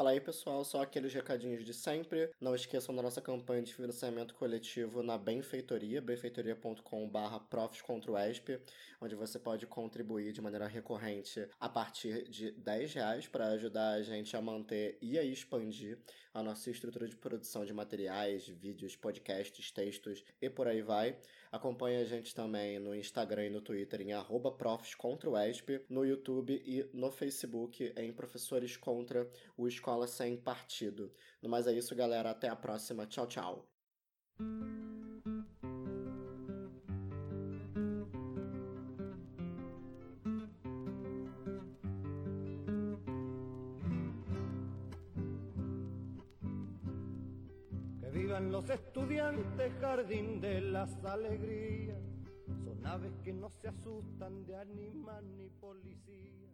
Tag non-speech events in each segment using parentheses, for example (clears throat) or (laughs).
Fala aí, pessoal, só aqueles recadinhos de sempre. Não esqueçam da nossa campanha de financiamento coletivo na Benfeitoria, benfeitoria.com.br profs contra o ESP, onde você pode contribuir de maneira recorrente a partir de 10 reais para ajudar a gente a manter e a expandir a nossa estrutura de produção de materiais, vídeos, podcasts, textos e por aí vai. Acompanhe a gente também no Instagram e no Twitter em arroba no YouTube e no Facebook em Professores Contra o Escola Sem Partido. No mais é isso, galera. Até a próxima. Tchau, tchau. Los estudiantes, jardín de las alegrías. Son aves que no se asustan de animal ni policía.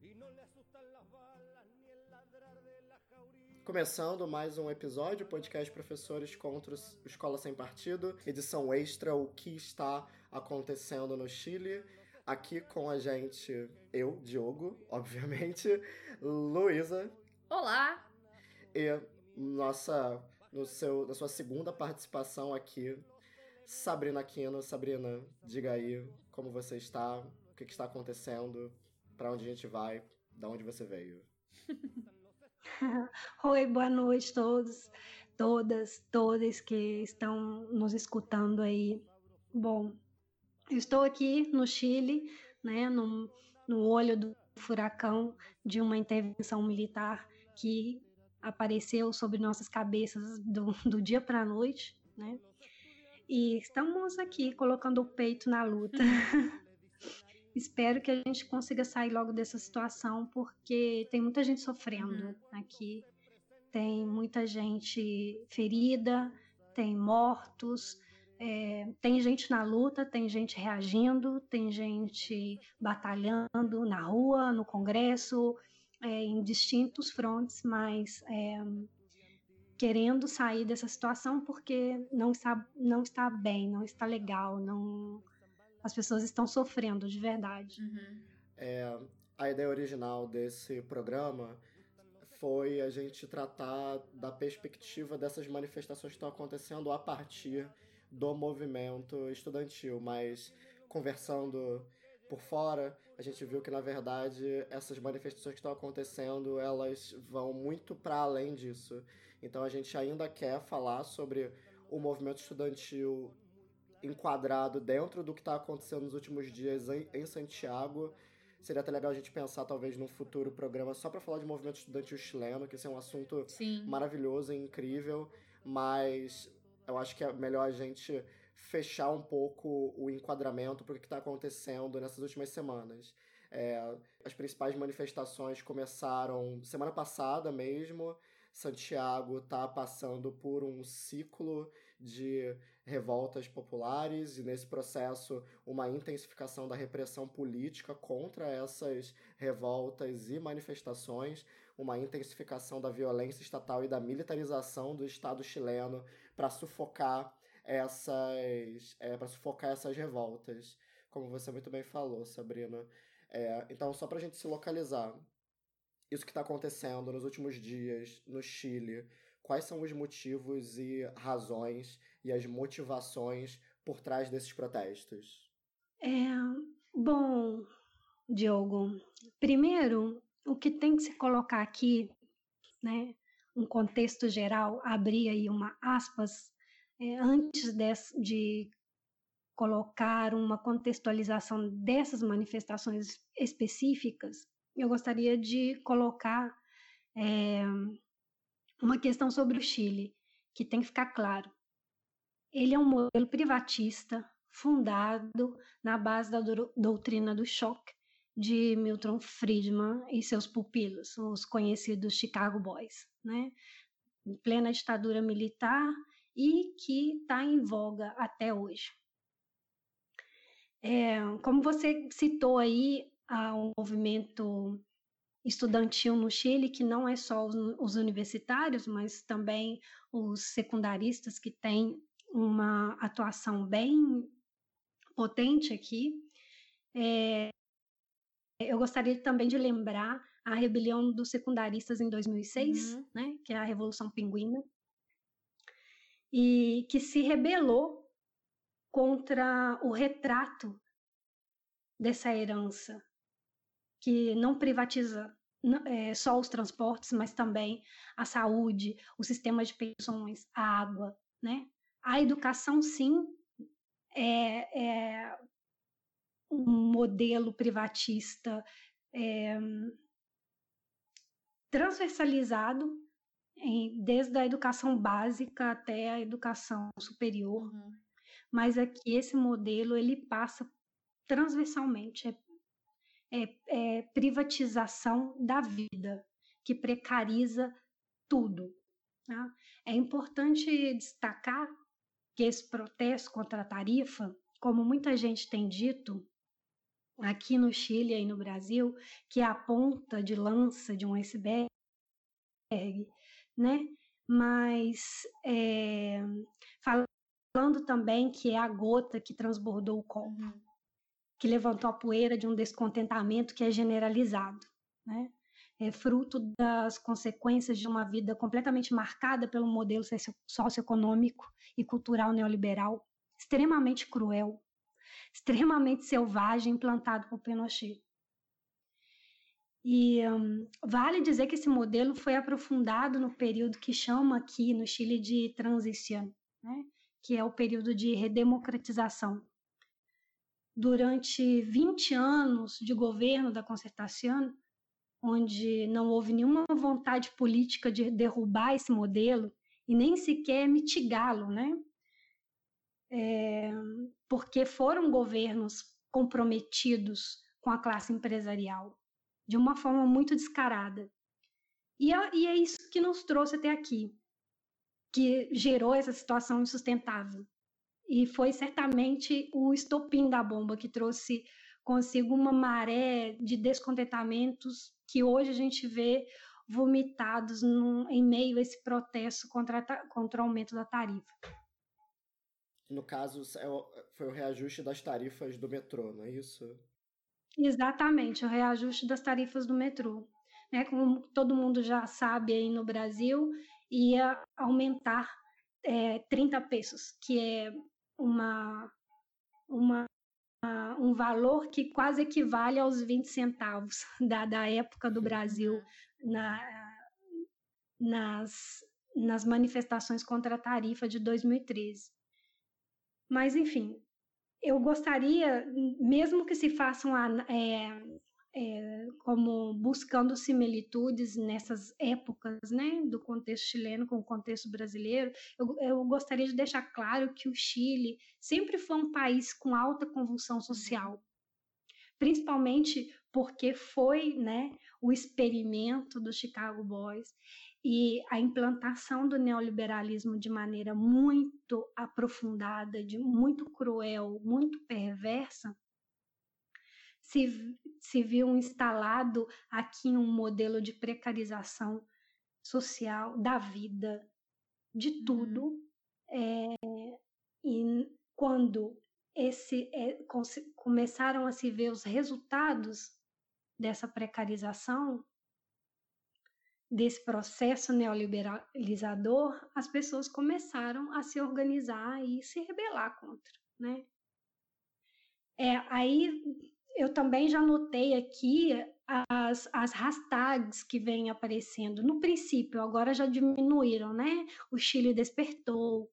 Y no le asustan las balas ni el ladrar de la jauría. Começando mais um episódio, podcast Professores contra Escola Sem Partido, edição extra, o que está acontecendo no Chile. Aqui com a gente, eu, Diogo, obviamente, Luísa Olá! e nossa, no seu, na sua segunda participação aqui, Sabrina Aquino. Sabrina, diga aí como você está, o que, que está acontecendo, para onde a gente vai, da onde você veio. (laughs) Oi, boa noite a todos, todas, todas que estão nos escutando aí. Bom, estou aqui no Chile, né, no, no olho do furacão de uma intervenção militar que apareceu sobre nossas cabeças do, (laughs) do dia para a noite, né? E estamos aqui colocando o peito na luta. (laughs) Espero que a gente consiga sair logo dessa situação, porque tem muita gente sofrendo aqui. Tem muita gente ferida, tem mortos, é, tem gente na luta, tem gente reagindo, tem gente batalhando na rua, no Congresso, é, em distintos frontes, mas é, querendo sair dessa situação porque não está, não está bem, não está legal, não as pessoas estão sofrendo de verdade. Uhum. É, a ideia original desse programa foi a gente tratar da perspectiva dessas manifestações que estão acontecendo a partir do movimento estudantil, mas conversando por fora, a gente viu que na verdade essas manifestações que estão acontecendo, elas vão muito para além disso. Então a gente ainda quer falar sobre o movimento estudantil enquadrado dentro do que está acontecendo nos últimos dias em, em Santiago. Seria até legal a gente pensar, talvez, num futuro programa só para falar de movimento estudantil chileno, que esse é um assunto Sim. maravilhoso e incrível, mas eu acho que é melhor a gente fechar um pouco o enquadramento para o que está acontecendo nessas últimas semanas. É, as principais manifestações começaram semana passada mesmo. Santiago está passando por um ciclo de revoltas populares e nesse processo uma intensificação da repressão política contra essas revoltas e manifestações, uma intensificação da violência estatal e da militarização do Estado chileno para sufocar essas é, para sufocar essas revoltas, como você muito bem falou, Sabrina. É, então, só para a gente se localizar, isso que está acontecendo nos últimos dias no Chile, quais são os motivos e razões e as motivações por trás desses protestos? É, bom, Diogo, primeiro, o que tem que se colocar aqui, né, um contexto geral, abrir aí uma aspas, é, antes des- de colocar uma contextualização dessas manifestações específicas, eu gostaria de colocar é, uma questão sobre o Chile, que tem que ficar claro. Ele é um modelo privatista fundado na base da dou- doutrina do choque de Milton Friedman e seus pupilos, os conhecidos Chicago Boys, né? Em plena ditadura militar e que está em voga até hoje. É, como você citou aí, há um movimento estudantil no Chile que não é só os, os universitários, mas também os secundaristas que têm uma atuação bem potente aqui. É, eu gostaria também de lembrar a rebelião dos secundaristas em 2006, uhum. né, que é a Revolução Pinguina, e que se rebelou contra o retrato dessa herança, que não privatiza é, só os transportes, mas também a saúde, o sistema de pensões, a água, né? A educação, sim, é, é um modelo privatista é, transversalizado desde a educação básica até a educação superior. Uhum. Mas aqui esse modelo ele passa transversalmente, é é, é privatização da vida, que precariza tudo. Tá? É importante destacar que esse protesto contra a tarifa, como muita gente tem dito, aqui no Chile e no Brasil, que é a ponta de lança de um iceberg, né? Mas é, falando também que é a gota que transbordou o copo. Uhum que levantou a poeira de um descontentamento que é generalizado, né? É fruto das consequências de uma vida completamente marcada pelo modelo socioeconômico e cultural neoliberal, extremamente cruel, extremamente selvagem, implantado por Pinochet. E um, vale dizer que esse modelo foi aprofundado no período que chama aqui no Chile de transição, né? que é o período de redemocratização, durante 20 anos de governo da concertação, onde não houve nenhuma vontade política de derrubar esse modelo e nem sequer mitigá-lo, né? É, porque foram governos comprometidos com a classe empresarial de uma forma muito descarada. E é, e é isso que nos trouxe até aqui, que gerou essa situação insustentável e foi certamente o estopim da bomba que trouxe consigo uma maré de descontentamentos que hoje a gente vê vomitados num, em meio a esse protesto contra, contra o aumento da tarifa. No caso, é foi o reajuste das tarifas do metrô, não é isso? Exatamente, o reajuste das tarifas do metrô. Né? Como todo mundo já sabe aí no Brasil, ia aumentar é, 30 pesos, que é uma, uma, um valor que quase equivale aos 20 centavos (laughs) da, da época do Brasil na, nas, nas manifestações contra a tarifa de 2013. Mas, enfim, eu gostaria, mesmo que se façam é, é, como buscando similitudes nessas épocas, né, do contexto chileno com o contexto brasileiro, eu, eu, gostaria de deixar claro que o Chile sempre foi um país com alta convulsão social, principalmente porque foi, né, o experimento do Chicago Boys e a implantação do neoliberalismo de maneira muito aprofundada, de muito cruel, muito perversa, se, se viu instalado aqui um modelo de precarização social da vida, de uhum. tudo. É, e quando esse, é, começaram a se ver os resultados dessa precarização, desse processo neoliberalizador, as pessoas começaram a se organizar e se rebelar contra, né? É, aí eu também já notei aqui as, as hashtags que vêm aparecendo. No princípio, agora já diminuíram, né? O Chile despertou.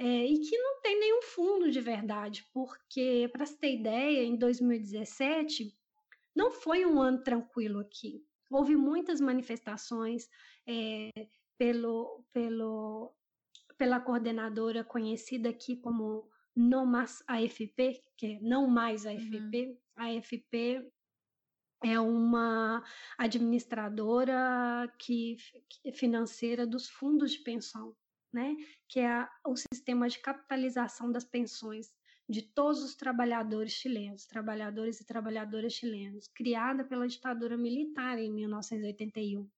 É, e que não tem nenhum fundo de verdade, porque, para se ter ideia, em 2017 não foi um ano tranquilo aqui. Houve muitas manifestações é, pelo, pelo, pela coordenadora conhecida aqui como não mais AFP, que é não mais AFP. Uhum. AFP é uma administradora que, que financeira dos fundos de pensão, né? Que é a, o sistema de capitalização das pensões de todos os trabalhadores chilenos, trabalhadores e trabalhadoras chilenos, criada pela ditadura militar em 1981.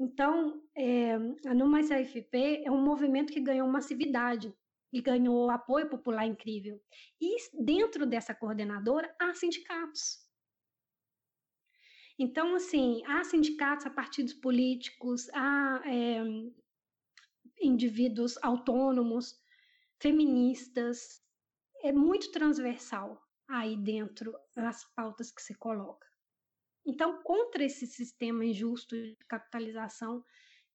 Então, é, a Mais AFP é um movimento que ganhou massividade e ganhou apoio popular incrível. E dentro dessa coordenadora há sindicatos. Então, assim, há sindicatos, há partidos políticos, há é, indivíduos autônomos, feministas, é muito transversal aí dentro as pautas que se coloca. Então, contra esse sistema injusto de capitalização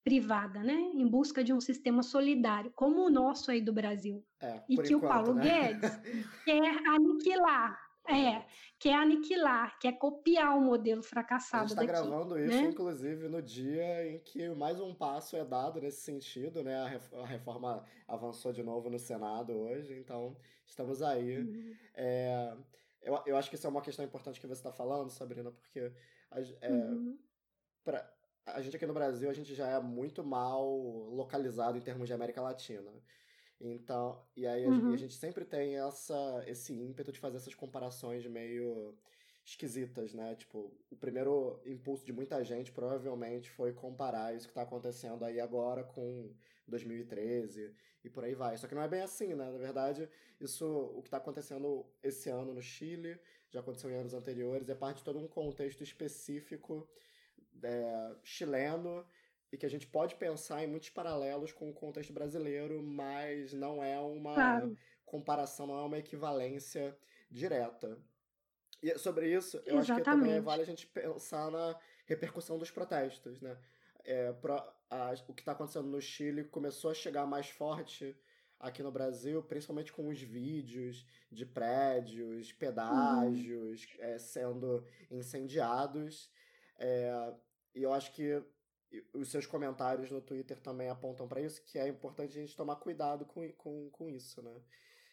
privada, né, em busca de um sistema solidário, como o nosso aí do Brasil, é, e que enquanto, o Paulo né? Guedes (laughs) quer aniquilar, é, quer aniquilar, quer copiar o modelo fracassado A gente está gravando isso, né? inclusive, no dia em que mais um passo é dado nesse sentido, né? A ref- a reforma avançou de novo no Senado hoje, então estamos aí. Uhum. É, eu, eu acho que isso é uma questão importante que você está falando, Sabrina, porque a, é, Uhum. pra- a gente aqui no Brasil, a gente já é muito mal localizado em termos de América Latina. Então, e aí a, Uhum. a gente sempre tem essa, esse ímpeto de fazer essas comparações meio esquisitas, né? Tipo, o primeiro impulso de muita gente provavelmente foi comparar isso que tá acontecendo aí agora com 2013 e por aí vai. Só que não é bem assim, né? Na verdade, isso, o que tá acontecendo esse ano no Chile, já aconteceu em anos anteriores, é parte de todo um contexto específico é, chileno e que a gente pode pensar em muitos paralelos com o contexto brasileiro, mas não é uma Claro. comparação, não é uma equivalência direta. E sobre isso, eu acho que também Exatamente. vale a gente pensar na repercussão dos protestos, né? É, pro- a- o que está acontecendo no Chile começou a chegar mais forte aqui no Brasil, principalmente com os vídeos de prédios, pedágios é, sendo incendiados. É, e eu acho que os seus comentários no Twitter também apontam para isso, que é importante a gente tomar cuidado com, com, com isso, né?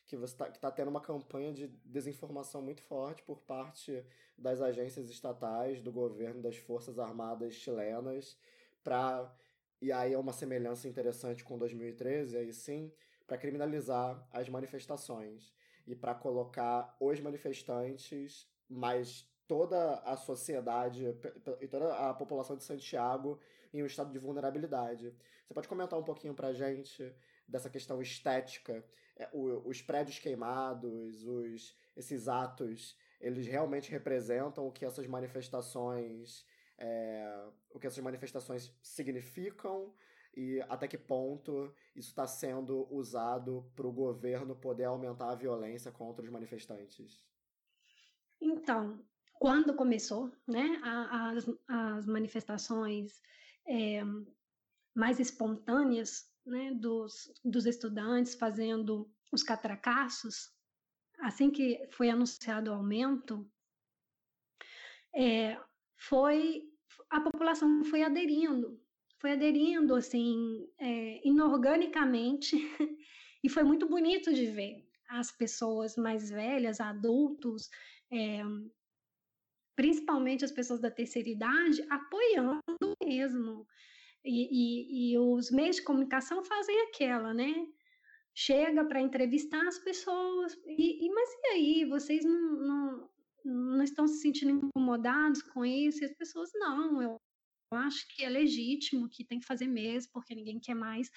Que você tá, que tá tendo uma campanha de desinformação muito forte por parte das agências estatais, do governo, das forças armadas chilenas, para e aí é uma semelhança interessante com 2013, aí sim, para criminalizar as manifestações e para colocar os manifestantes, mas toda a sociedade e toda a população de Santiago em um estado de vulnerabilidade. Você pode comentar um pouquinho pra gente dessa questão estética, É, os prédios queimados, os, esses atos, eles realmente representam o que essas manifestações, é, o que essas manifestações significam e até que ponto isso está sendo usado para o governo poder aumentar a violência contra os manifestantes. Então, quando começou, né, as manifestações é, mais espontâneas, né, dos, dos estudantes fazendo os catracassos, assim que foi anunciado o aumento, é, foi a população foi aderindo, foi aderindo assim é, inorganicamente (laughs) e foi muito bonito de ver as pessoas mais velhas, adultos, é, principalmente as pessoas da terceira idade, apoiando mesmo. E, e, e os meios de comunicação fazem aquela, né? Chega para entrevistar as pessoas, e, e, mas e aí? Vocês não, não, não estão se sentindo incomodados com isso? E as pessoas, não, eu acho que é legítimo, que tem que fazer mesmo, porque ninguém quer mais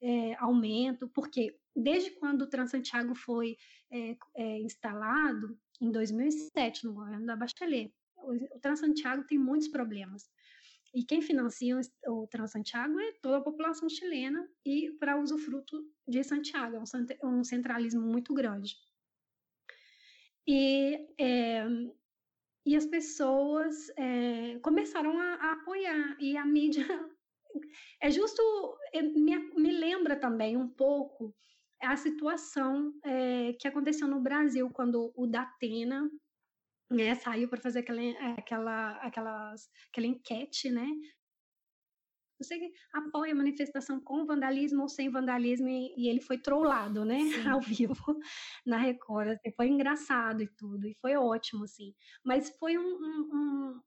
é, aumento, porque desde quando o Transantiago foi é, é, instalado, em 2007, no governo da Bachelet, o, Transantiago tem muitos problemas. E quem financia o, Transantiago é toda a população chilena e para usufruto de Santiago, é um, centralismo muito grande. E, é, e as pessoas é, começaram a, a, apoiar, e a mídia. (laughs) É justo, me, me lembra também um pouco a situação é, que aconteceu no Brasil, quando o Datena né, saiu para fazer aquela, aquela, aquelas, aquela enquete, né? Você apoia a manifestação com vandalismo ou sem vandalismo, e, e ele foi trollado, né, (laughs) Sim. ao vivo na Record. Assim, foi engraçado e tudo, e foi ótimo, assim. Mas foi um, um, um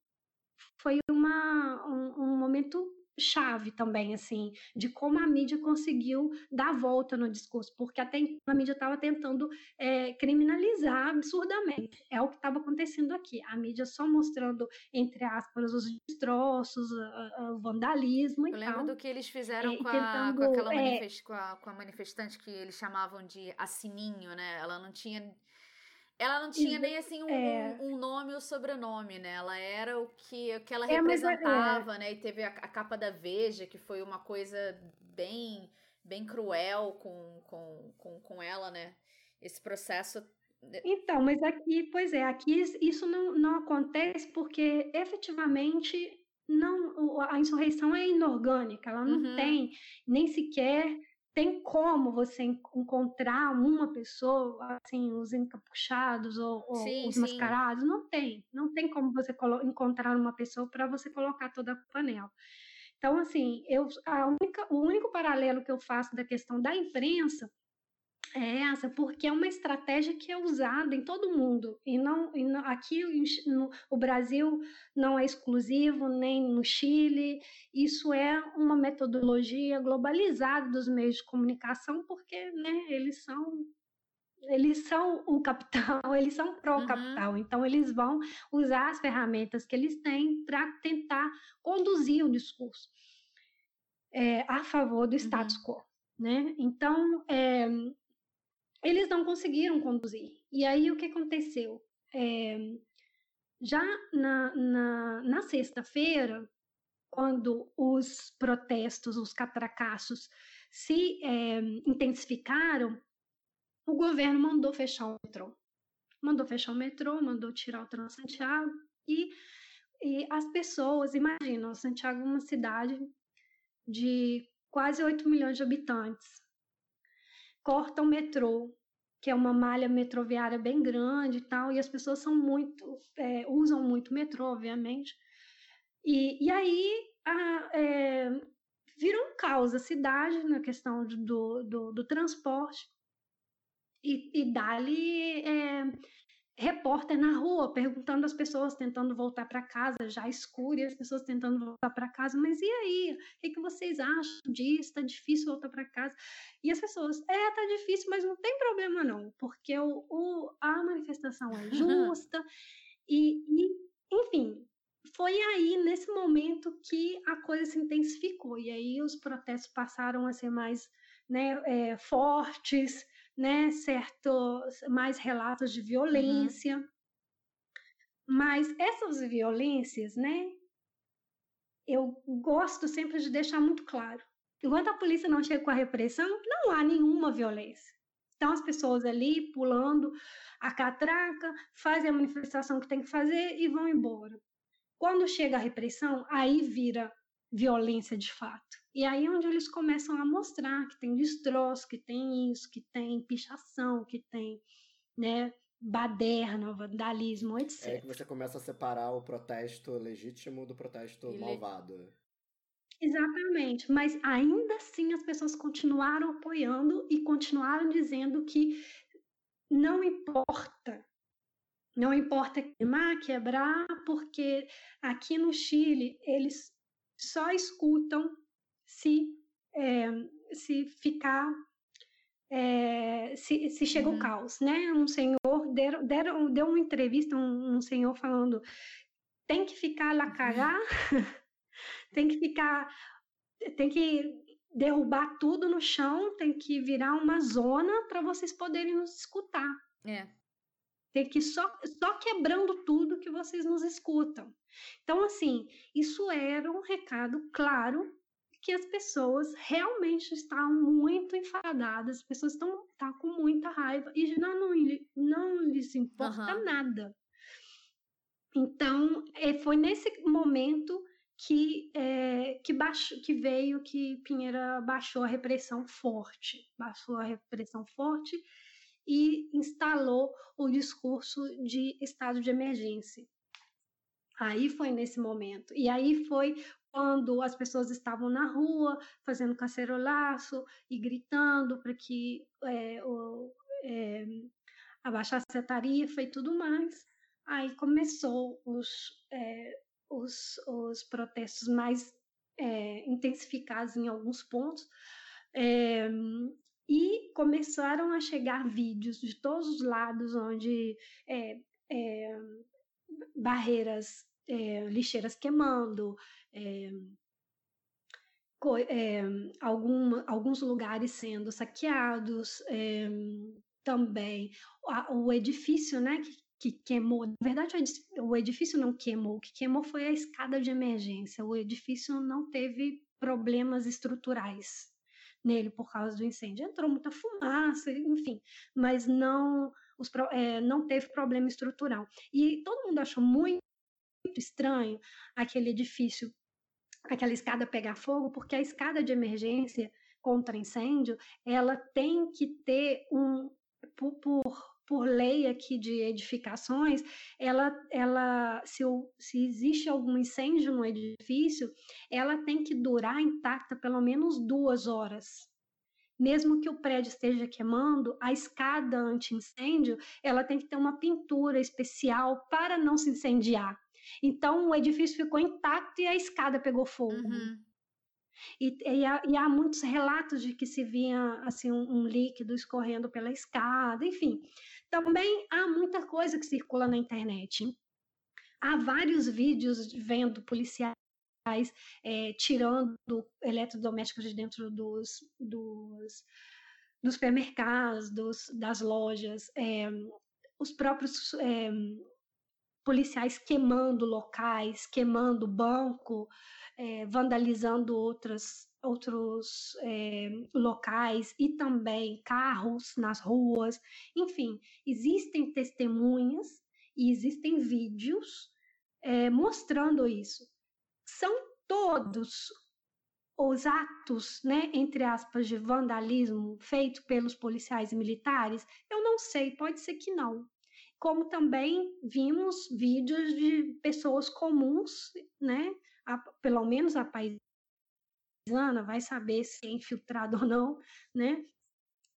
foi uma, um, um momento chave também, assim, de como a mídia conseguiu dar volta no discurso, porque até então a mídia estava tentando é, criminalizar absurdamente. É o que estava acontecendo aqui. A mídia só mostrando, entre aspas, os destroços, o vandalismo e Eu tal. lembro do que eles fizeram é, com, a, tentando, com, aquela manifest, com, a, com a manifestante que eles chamavam de Assininho, né? Ela não tinha Ela não tinha nem assim um, é... um, nome ou sobrenome, né? Ela era o que, o que ela é, representava, é. né? E teve a, a, capa da Veja, que foi uma coisa bem, bem cruel com, com, com, com ela, né? Esse processo. Então, mas aqui, pois é, aqui isso não, não acontece porque efetivamente não a insurreição é inorgânica, ela não uhum. tem nem sequer tem como você encontrar uma pessoa, assim, os encapuchados ou, ou sim, os sim. mascarados? Não tem. Não tem como você encontrar uma pessoa para você colocar toda a panela. Então, assim, eu, a única, o único paralelo que eu faço da questão da imprensa é essa, porque é uma estratégia que é usada em todo mundo. E não, e não aqui no, o Brasil não é exclusivo, nem no Chile. Isso é uma metodologia globalizada dos meios de comunicação, porque né, eles são eles são o capital, (laughs) eles são pró-capital, uhum. então eles vão usar as ferramentas que eles têm para tentar conduzir o discurso é, a favor do status uhum. quo. Né? Então, é, eles não conseguiram conduzir. E aí o que aconteceu? É, já na, na, na sexta-feira, quando os protestos, os catracassos se é, intensificaram, o governo mandou fechar o metrô. Mandou fechar o metrô, mandou tirar o Transantiago e, e as pessoas, imaginam, Santiago é uma cidade de quase 8 milhões de habitantes corta o metrô, que é uma malha metroviária bem grande e tal, e as pessoas são muito, é, usam muito metrô, obviamente. E, e aí a, é, virou um caos a cidade na questão do, do, do transporte. E, e dali é, repórter na rua perguntando às pessoas, tentando voltar para casa, já escuro, e as pessoas tentando voltar para casa, mas e aí? O que, que vocês acham disso? Está difícil voltar para casa? E as pessoas, é, tá difícil, mas não tem problema não, porque o, o a manifestação é (laughs) justa, e, e, enfim, foi aí, nesse momento, que a coisa se intensificou, e aí os protestos passaram a ser mais né, é, fortes, né, certos mais relatos de uhum. violência. Uhum. Mas essas violências, né, eu gosto sempre de deixar muito claro. Enquanto a polícia não chega com a repressão, não há nenhuma violência. Então as pessoas ali pulando a catraca, fazem a manifestação que tem que fazer e vão embora. Quando chega a repressão, aí vira violência de fato. E aí é onde eles começam a mostrar que tem destroço, que tem isso, que tem pichação, que tem, né, baderna, vandalismo, etc. É que você começa a separar o protesto legítimo do protesto Ele... malvado. Exatamente, mas ainda assim as pessoas continuaram apoiando e continuaram dizendo que não importa, não importa queimar, quebrar, porque aqui no Chile eles só escutam se, é, se ficar. É, se, se chega uhum. o caos, né? Um senhor deram, deram, deu uma entrevista, um, um senhor falando tem que ficar lá cagar, uhum. (laughs) tem que ficar, tem que derrubar tudo no chão, tem que virar uma zona para vocês poderem nos escutar. É. Tem que só, só quebrando tudo que vocês nos escutam. Então, assim, isso era um recado claro que as pessoas realmente estão muito enfadadas, as pessoas estão tá com muita raiva e não, não, não lhes importa uhum. nada. Então, é, foi nesse momento que, é, que, baixo, que veio que Pinheira baixou a repressão forte, baixou a repressão forte e instalou o discurso de estado de emergência. Aí foi nesse momento. E aí foi quando as pessoas estavam na rua fazendo cacerolaço e gritando para que é, o, é, abaixasse a tarifa e tudo mais. Aí começou os, é, os, os protestos mais é, intensificados em alguns pontos. É, e começaram a chegar vídeos de todos os lados onde é, lixeiras queimando, é, é, algum, alguns lugares sendo saqueados, é, também o edifício, né, que, que queimou. Na verdade, o edifício não queimou. O que queimou foi a escada de emergência. O edifício não teve problemas estruturais nele por causa do incêndio. Entrou muita fumaça, enfim, mas não, os, é, não teve problema estrutural. E todo mundo achou muito estranho aquele edifício, aquela escada pegar fogo, porque a escada de emergência contra incêndio, ela tem que ter um por, por, por lei aqui de edificações, ela, ela se, se existe algum incêndio no edifício, ela tem que durar intacta pelo menos duas horas. Mesmo que o prédio esteja queimando, a escada anti-incêndio, ela tem que ter uma pintura especial para não se incendiar. Então, o edifício ficou intacto e a escada pegou fogo. Uhum. E, e, há, e, há, muitos relatos de que se via assim um, um, líquido escorrendo pela escada, enfim. Também há muita coisa que circula na internet. Há vários vídeos vendo policiais é, tirando eletrodomésticos de dentro dos, dos, dos supermercados, dos, das lojas, é, os próprios é, policiais queimando locais, queimando banco, é, vandalizando outras, outros é, locais e também carros nas ruas. Enfim, existem testemunhas e existem vídeos é, mostrando isso. São todos os atos, né, entre aspas, de vandalismo feito pelos policiais e militares? Eu não sei, pode ser que não como também vimos vídeos de pessoas comuns, né, a, pelo menos a paisana vai saber se é infiltrado (laughs) ou não, né?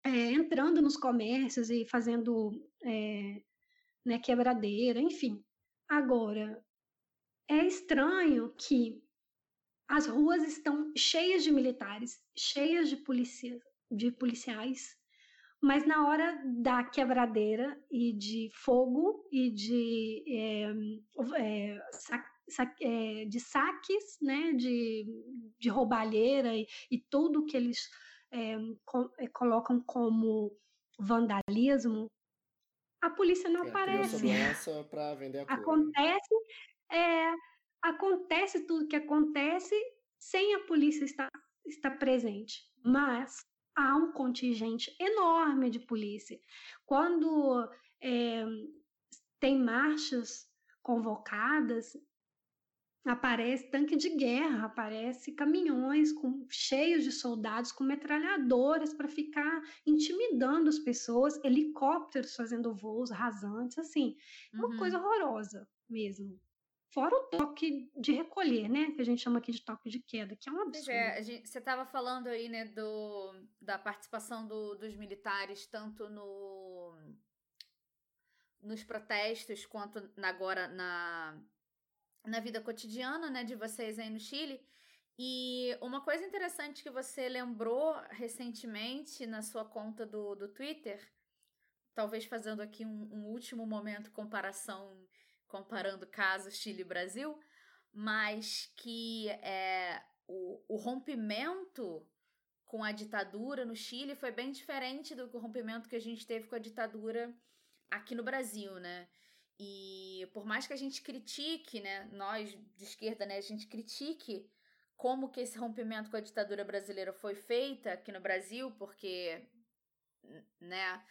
É, entrando nos comércios e fazendo é, né, quebradeira, enfim. Agora, é estranho que as ruas estão cheias de militares, cheias de, de policiais, mas na hora da quebradeira e de fogo e de é, é, é, de saques, né, de, de roubalheira e, e tudo que eles com, é, colocam como vandalismo, a polícia não é, aparece. vender a acontece, é, acontece tudo que acontece sem a polícia estar, estar presente, mas há um contingente enorme de polícia. Quando é, tem marchas convocadas, Aparece tanque de guerra, aparece caminhões com, cheios de soldados com metralhadoras para ficar intimidando as pessoas, helicópteros fazendo voos rasantes, assim, uhum. uma coisa horrorosa mesmo. Fora o toque de recolher, né? Que a gente chama aqui de toque de queda, que é um absurdo. É, gente, você estava falando aí, né, do, da participação do, dos militares, tanto no nos protestos quanto agora na na vida cotidiana, né, de vocês aí no Chile. E uma coisa interessante que você lembrou recentemente na sua conta do, do Twitter, talvez fazendo aqui um, um último momento comparação, comparando casos Chile-Brasil, mas que é, o, o rompimento com a ditadura no Chile foi bem diferente do rompimento que a gente teve com a ditadura aqui no Brasil, né? E por mais que a gente critique, né, nós de esquerda, né, a gente critique como que esse rompimento com a ditadura brasileira foi feita aqui no Brasil, porque, né,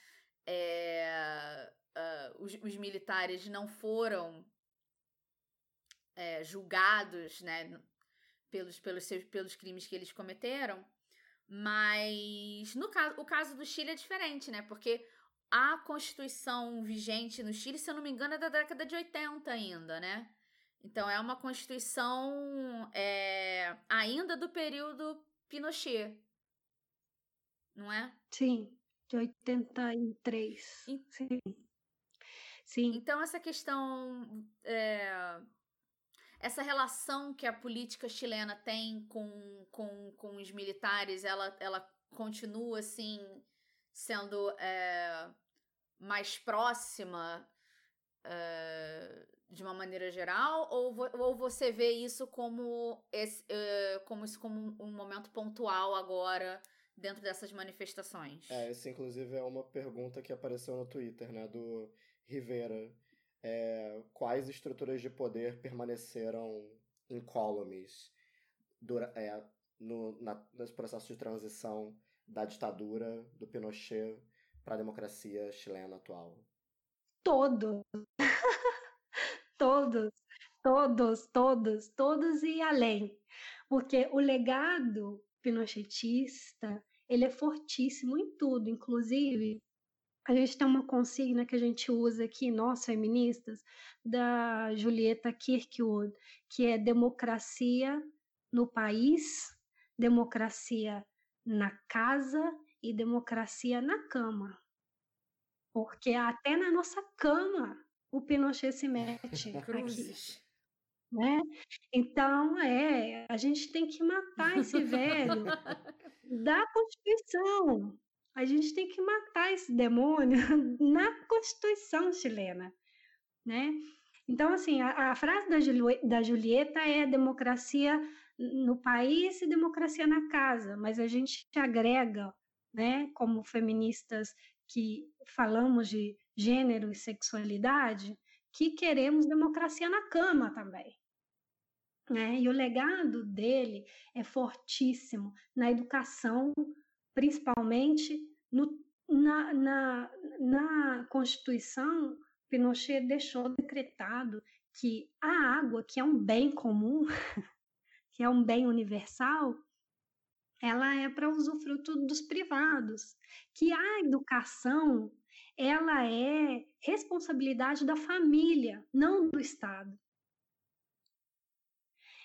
é, uh, os, os, militares não foram é, julgados, né, pelos, pelos, seus, pelos crimes que eles cometeram, mas no caso, o caso do Chile é diferente, né, porque a Constituição vigente no Chile, se eu não me engano, é da década de 80 ainda, né? Então é uma Constituição é, ainda do período Pinochet, não é? Sim, de 83. E... Sim. Sim. Então essa questão. É, essa relação que a política chilena tem com, com, com os militares, ela, ela continua assim sendo é, mais próxima é, de uma maneira geral ou, ou você vê isso como esse, é, como isso como um momento pontual agora dentro dessas manifestações? É, essa inclusive é uma pergunta que apareceu no Twitter, né, do Rivera. É, quais estruturas de poder permaneceram incólumes é, no, na, nesse processo de transição da ditadura do Pinochet para a democracia chilena atual? Todos. (laughs) todos, todos, todos, todos e além. Porque o legado pinochetista, ele é fortíssimo em tudo, inclusive a gente tem uma consigna que a gente usa aqui, nós feministas, da Julieta Kirkwood, que é democracia no país, democracia na casa e democracia na cama. Porque até na nossa cama o Pinochet se mete (laughs) aqui. Né? Então, é, a gente tem que matar esse velho (laughs) da Constituição. A gente tem que matar esse demônio (laughs) na Constituição chilena, né? Então, assim, a, a frase da, da Julieta é democracia no país e democracia na casa, mas a gente agrega, né, como feministas que falamos de gênero e sexualidade, que queremos democracia na cama também. Né? E o legado dele é fortíssimo na educação, principalmente no, na, na, na Constituição, Pinochet deixou decretado que a água, que é um bem comum, (laughs) que é um bem universal, ela é para usufruto dos privados, que a educação ela é responsabilidade da família, não do Estado.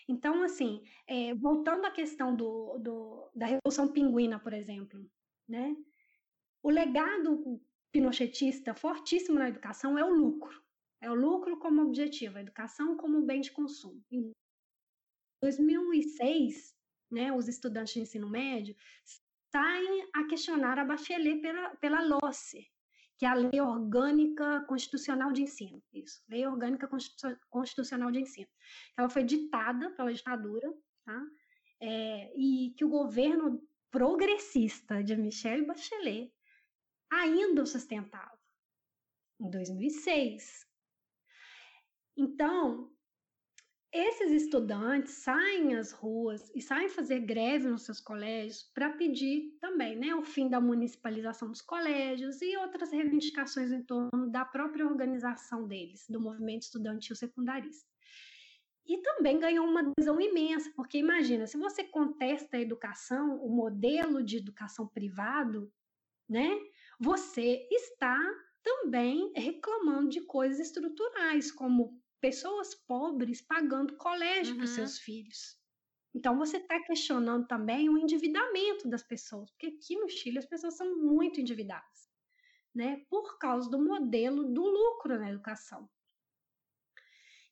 Então, assim, é, voltando à questão do, do, da Revolução Pinguina, por exemplo, né? o legado pinochetista fortíssimo na educação é o lucro. É o lucro como objetivo, a educação como bem de consumo. Em 2006, né, os estudantes de ensino médio saem a questionar a Bachelet pela, pela LOCE, que é a Lei Orgânica Constitucional de Ensino. Isso, Lei Orgânica Constitucional de Ensino. Ela foi ditada pela ditadura, tá? É, e que o governo progressista de Michelle Bachelet ainda o sustentava, em 2006. Então, esses estudantes saem às ruas e saem fazer greve nos seus colégios para pedir também né, o fim da municipalização dos colégios e outras reivindicações em torno da própria organização deles, do movimento estudantil secundarista. E também ganhou uma adesão imensa, porque imagina, se você contesta a educação, o modelo de educação privado, né, você está também reclamando de coisas estruturais, como pessoas pobres pagando colégio uhum. para seus filhos. Então você está questionando também o endividamento das pessoas, porque aqui no Chile as pessoas são muito endividadas, né? Por causa do modelo do lucro na educação.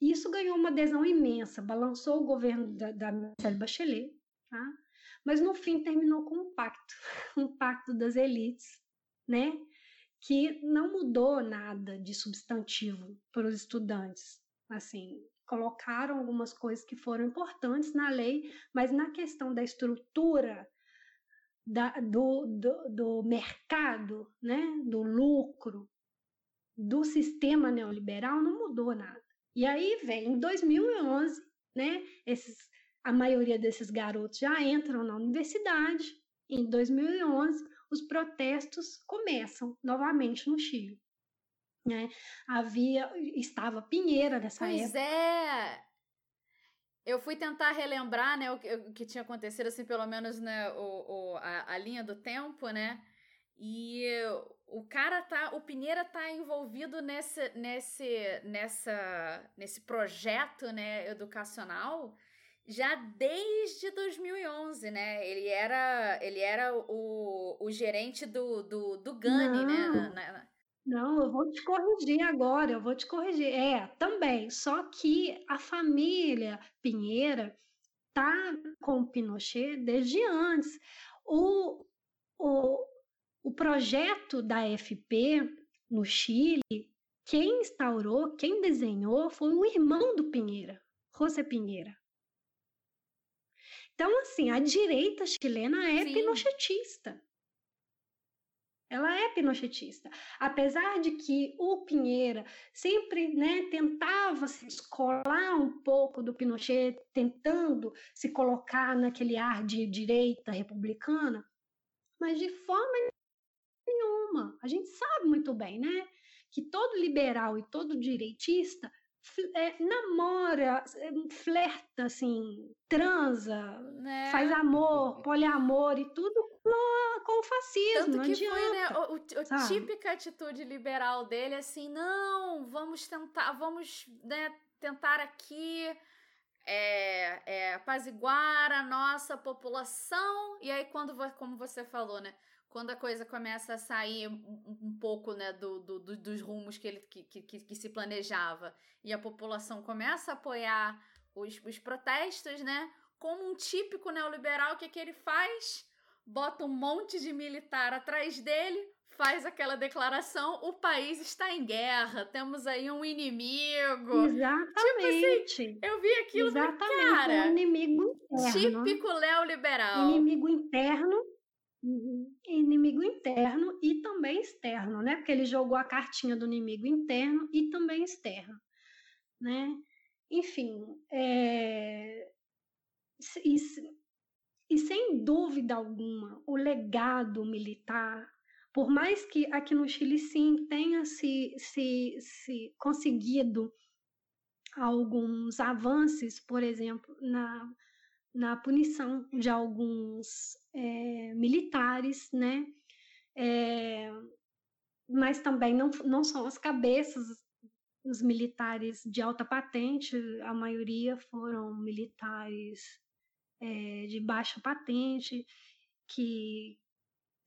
E isso ganhou uma adesão imensa, balançou o governo da, da Michelle Bachelet, tá? Mas no fim terminou com um pacto, (laughs) um pacto das elites, né? Que não mudou nada de substantivo para os estudantes, assim, colocaram algumas coisas que foram importantes na lei, mas na questão da estrutura da, do, do, do mercado, né, do lucro, do sistema neoliberal, não mudou nada. E aí vem, em 2011, né, esses, a maioria desses garotos já entram na universidade, em 2011 os protestos começam novamente no Chile né? Havia, estava Pinheira nessa pois época. Pois é. Eu fui tentar relembrar, né, o que, o que tinha acontecido, assim, pelo menos, né, o, o, a, a linha do tempo, né? E o cara tá, o Pinheira tá envolvido nesse, nesse, nessa, nesse projeto, né, educacional já desde 2011, né? Ele era, ele era o, o gerente do, do, do Gani, né? Na, na, não, eu vou te corrigir agora, eu vou te corrigir. É, também, só que a família Pinheira tá com Pinochet desde antes. O, o, o projeto da FP no Chile, quem instaurou, quem desenhou foi o irmão do Pinheira, José Pinheira. Então, assim, a direita chilena é Sim. pinochetista. Ela é pinochetista. Apesar de que o Pinheira sempre né, tentava se descolar um pouco do Pinochet, tentando se colocar naquele ar de direita republicana, mas de forma nenhuma. A gente sabe muito bem, né? Que todo liberal e todo direitista é, namora, é, flerta, assim, transa, né? faz amor, poliamor e tudo com, com o fascismo. Tanto que adianta, foi, né, o, o, a típica atitude liberal dele, assim, não, vamos tentar, vamos, né, tentar aqui é, é, apaziguar a nossa população. E aí, quando, como você falou, né? Quando a coisa começa a sair um, um pouco né, do, do, do, dos rumos que, ele, que, que, que, se planejava e a população começa a apoiar os, os protestos, né? Como um típico neoliberal, o que, que ele faz? Bota um monte de militar atrás dele, faz aquela declaração: o país está em guerra, temos aí um inimigo. Exatamente. Tipo assim, eu vi aquilo Exatamente, cara, um inimigo interno. Típico neoliberal. Inimigo interno Uhum. Inimigo interno e também externo, né? Porque ele jogou a cartinha do inimigo interno e também externo, né? Enfim, é... e, e sem dúvida alguma, o legado militar, por mais que aqui no Chile sim tenha se, se, se conseguido alguns avanços, por exemplo, na na punição de alguns é, militares, né? É, mas também não, não são as cabeças os militares de alta patente, a maioria foram militares é, de baixa patente, que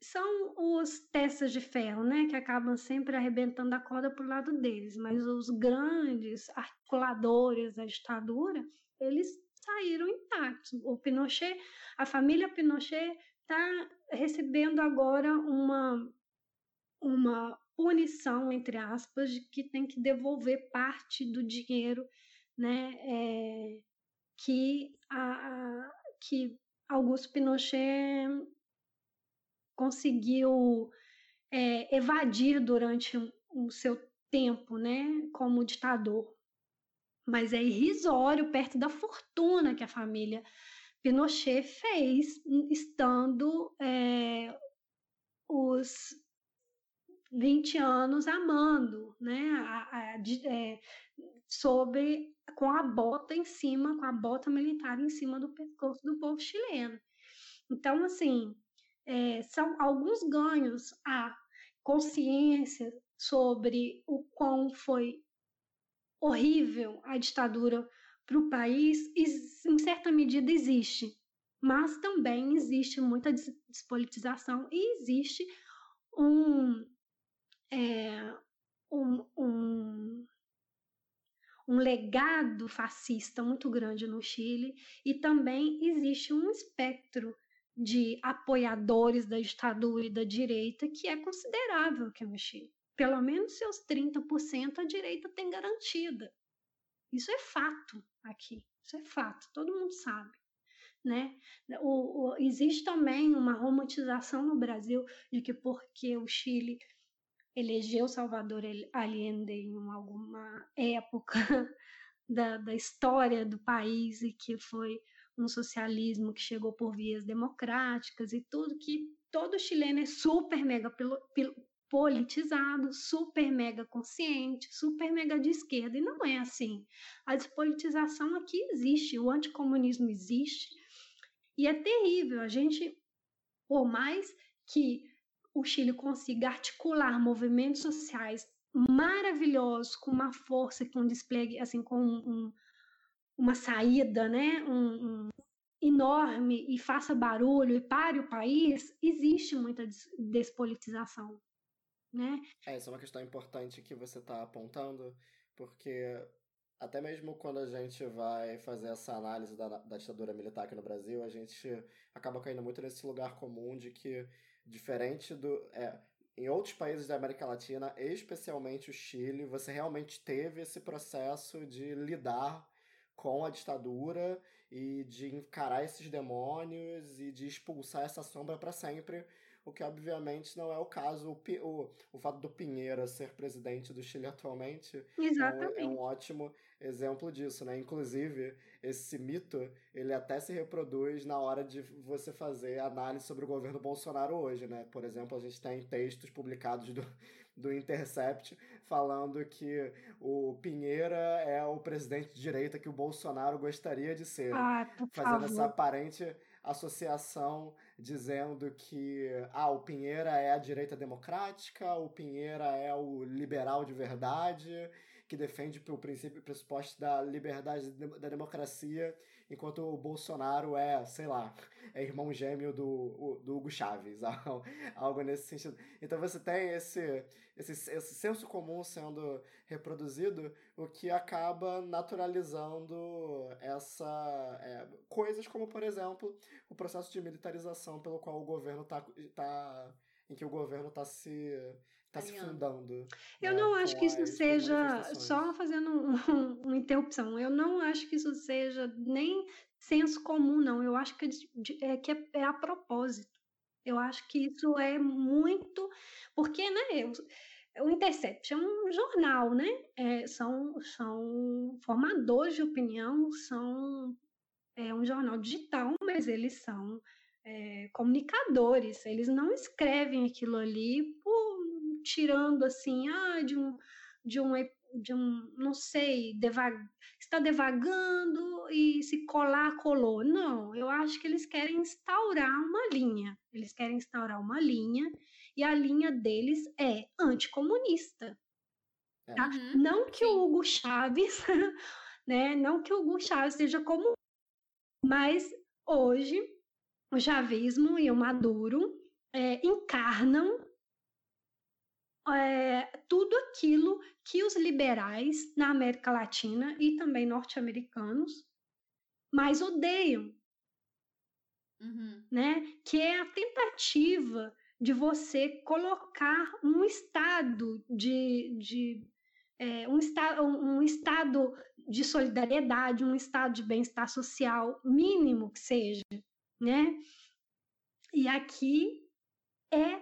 são os testas de ferro, né, que acabam sempre arrebentando a corda para o lado deles, mas os grandes articuladores da ditadura, eles saíram intactos. O Pinochet, a família Pinochet está recebendo agora uma, uma punição, entre aspas, de que tem que devolver parte do dinheiro né, é, que, a, a, que Augusto Pinochet conseguiu é, evadir durante o seu tempo né, como ditador mas é irrisório perto da fortuna que a família Pinochet fez, estando é, os 20 anos amando, né? A, a, é, sobre com a bota em cima, com a bota militar em cima do pescoço do povo chileno. Então, assim, é, são alguns ganhos a consciência sobre o quão foi horrível a ditadura para o país, em certa medida existe, mas também existe muita despolitização e existe um, é, um, um, um legado fascista muito grande no Chile e também existe um espectro de apoiadores da ditadura e da direita que é considerável aqui no Chile pelo menos seus 30% a direita tem garantida. Isso é fato aqui, isso é fato, todo mundo sabe. Né? O, o, existe também uma romantização no Brasil de que porque o Chile elegeu Salvador Allende em alguma época (laughs) da, da história do país e que foi um socialismo que chegou por vias democráticas e tudo, que todo chileno é super mega politizado, super mega consciente, super mega de esquerda. E não é assim. A despolitização aqui existe, o anticomunismo existe. E é terrível. A gente, por mais que o Chile consiga articular movimentos sociais maravilhosos, com uma força, com um display, assim, com um, uma saída, né? Um, um, enorme e faça barulho e pare o país, existe muita despolitização né? É, isso é uma questão importante que você está apontando, porque até mesmo quando a gente vai fazer essa análise da, da ditadura militar aqui no Brasil, a gente acaba caindo muito nesse lugar comum de que, diferente do. É, em outros países da América Latina, especialmente o Chile, você realmente teve esse processo de lidar com a ditadura e de encarar esses demônios e de expulsar essa sombra para sempre, o que obviamente não é o caso. O, o, o fato do Pinheira ser presidente do Chile atualmente Exatamente. É, um, é um ótimo exemplo disso, né? Inclusive, esse mito, ele até se reproduz na hora de você fazer análise sobre o governo Bolsonaro hoje, né? Por exemplo, a gente tem textos publicados do, do Intercept falando que o Pinheira é o presidente de direita que o Bolsonaro gostaria de ser. Ah, fazendo favor. essa aparente associação dizendo que ah, o Pinheira é a direita democrática, o Pinheira é o liberal de verdade, que defende o princípio e pressuposto da liberdade da democracia, enquanto o Bolsonaro é, sei lá, é irmão gêmeo do, do Hugo Chaves, (laughs) algo nesse sentido. Então você tem esse, esse, esse senso comum sendo reproduzido, o que acaba naturalizando essa é, coisas como, por exemplo, o processo de militarização pelo qual o governo está tá, em que o governo está se está se fundando. Eu né, não acho que isso seja só fazendo um, um, (laughs) uma interrupção. Eu não acho que isso seja nem senso comum, não. Eu acho que é, que é, é a propósito. Eu acho que isso é muito porque, né? Eu, o Intercept é um jornal, né? É, são, são formadores de opinião, são é um jornal digital, mas eles são é, comunicadores. Eles não escrevem aquilo ali por, tirando assim, ah, de um, de um, de um não sei, devag, está devagando e se colar, colou. Não, eu acho que eles querem instaurar uma linha. Eles querem instaurar uma linha e a linha deles é anticomunista. É. Tá? Uhum, Não que o Hugo Chaves, (laughs) né? Não que o Hugo Chaves seja como, mas hoje o chavismo e o Maduro é, encarnam é, tudo aquilo que os liberais na América Latina e também norte-americanos mais odeiam, Uhum. né? Que é a tentativa de você colocar um estado de, de é, um, esta, um, um estado de solidariedade, um estado de bem-estar social mínimo que seja, né? E aqui é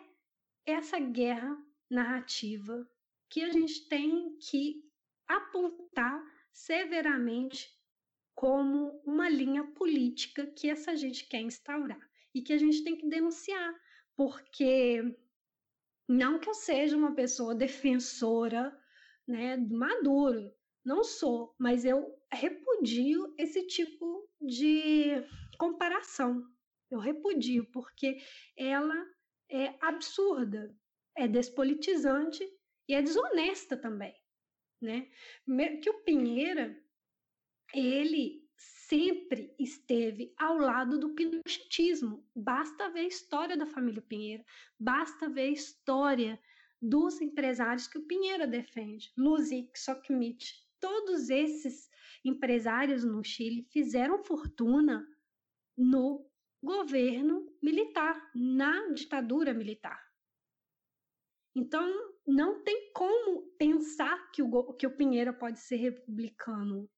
essa guerra narrativa que a gente tem que apontar severamente como uma linha política que essa gente quer instaurar e que a gente tem que denunciar, porque não que eu seja uma pessoa defensora, né, do Maduro, não sou, mas eu repudio esse tipo de comparação. Eu repudio porque ela é absurda, é despolitizante e é desonesta também, né? Que o Pinheira ele sempre esteve ao lado do pinochetismo. Basta ver a história da família Pinheira, basta ver a história dos empresários que o Pinheira defende, Luzik, Sokmit, todos esses empresários no Chile fizeram fortuna no governo militar, na ditadura militar. Então, não tem como pensar que o, que o Pinheira pode ser republicano.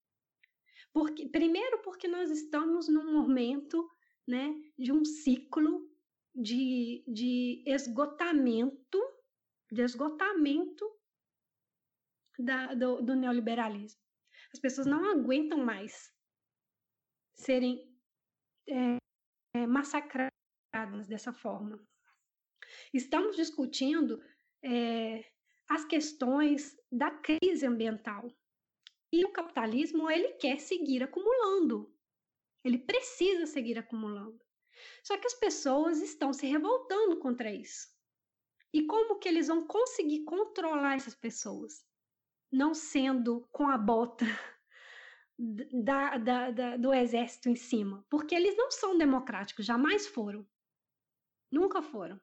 Porque, primeiro, porque nós estamos num momento né, de um ciclo de, de esgotamento, de esgotamento da, do, do neoliberalismo. As pessoas não aguentam mais serem é, é, massacradas dessa forma. Estamos discutindo é, as questões da crise ambiental. E o capitalismo, ele quer seguir acumulando. Ele precisa seguir acumulando. Só que as pessoas estão se revoltando contra isso. E como que eles vão conseguir controlar essas pessoas? Não sendo com a bota (laughs) da, da, da, do exército em cima. Porque eles não são democráticos, jamais foram. Nunca foram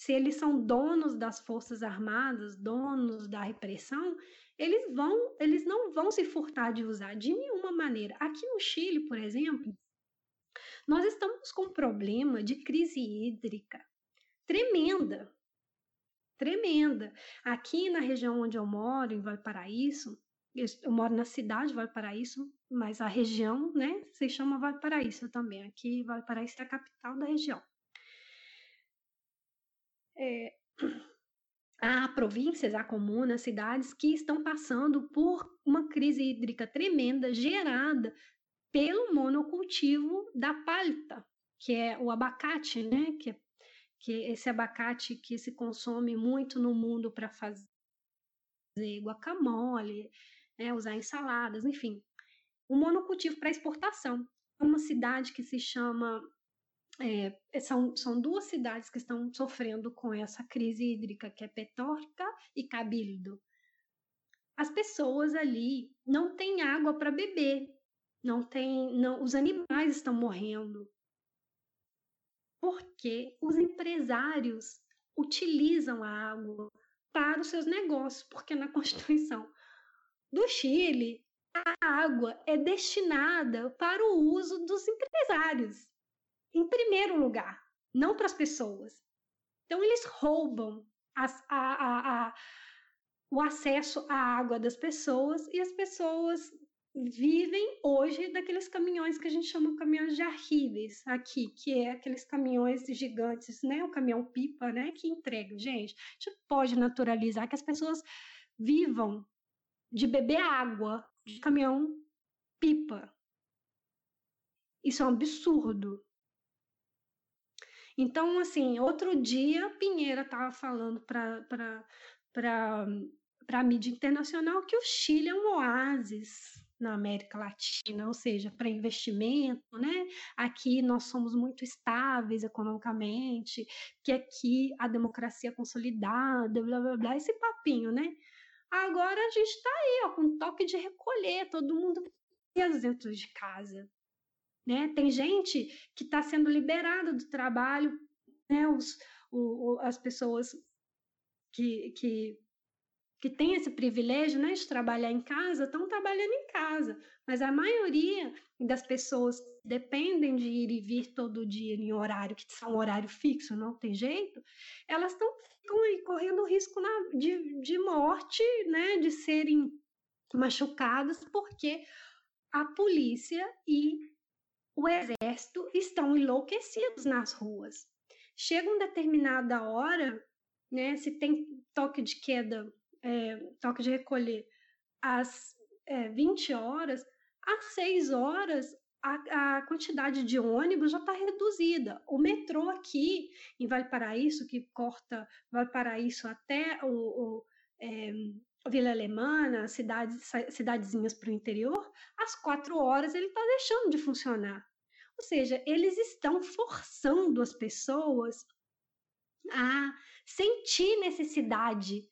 se eles são donos das forças armadas, donos da repressão, eles vão, eles não vão se furtar de usar de nenhuma maneira. Aqui no Chile, por exemplo, nós estamos com um problema de crise hídrica tremenda. Tremenda. Aqui na região onde eu moro, em Valparaíso, eu moro na cidade, Valparaíso, mas a região, né, se chama Valparaíso também. Aqui, Valparaíso é a capital da região. É, há províncias, há comunas, cidades que estão passando por uma crise hídrica tremenda gerada pelo monocultivo da palta, que é o abacate, né? Que, que esse abacate que se consome muito no mundo para fazer guacamole, né? usar ensaladas, enfim. O monocultivo para exportação. Uma cidade que se chama é, são, são duas cidades que estão sofrendo com essa crise hídrica, que é Petorca e Cabildo. As pessoas ali não têm água para beber, não tem, não, os animais estão morrendo. Porque os empresários utilizam a água para os seus negócios, porque na (laughs) Constituição do Chile a água é destinada para o uso dos empresários em primeiro lugar, não para as pessoas. Então, eles roubam as, a, a, a, o acesso à água das pessoas e as pessoas vivem hoje daqueles caminhões que a gente chama de caminhões de arríveis aqui, que é aqueles caminhões gigantes, né? O caminhão pipa, né? Que entrega. Gente, a gente pode naturalizar que as pessoas vivam de beber água de caminhão pipa. Isso é um absurdo. Então, assim, outro dia, Pinheira estava falando para a mídia internacional que o Chile é um oásis na América Latina, ou seja, para investimento, né? Aqui nós somos muito estáveis economicamente, que aqui a democracia é consolidada, blá blá blá, esse papinho, né? Agora a gente está aí, ó, com toque de recolher, todo mundo dentro de casa. Né? Tem gente que está sendo liberada do trabalho, né? Os, o, o, as pessoas que, que, que têm esse privilégio né, de trabalhar em casa estão trabalhando em casa, mas a maioria das pessoas que dependem de ir e vir todo dia em horário, que são horário fixo, não tem jeito, elas estão correndo risco na, de, de morte, né, de serem machucadas, porque a polícia e o exército estão enlouquecidos nas ruas. Chega uma determinada hora, né, se tem toque de queda, é, toque de recolher às é, 20 horas, às 6 horas a, a quantidade de ônibus já está reduzida. O metrô aqui em Valparaíso, que corta Valparaíso até o, o é, Vila Alemana, cidades, cidadezinhas para o interior, às quatro horas ele está deixando de funcionar. Ou seja, eles estão forçando as pessoas a sentir necessidade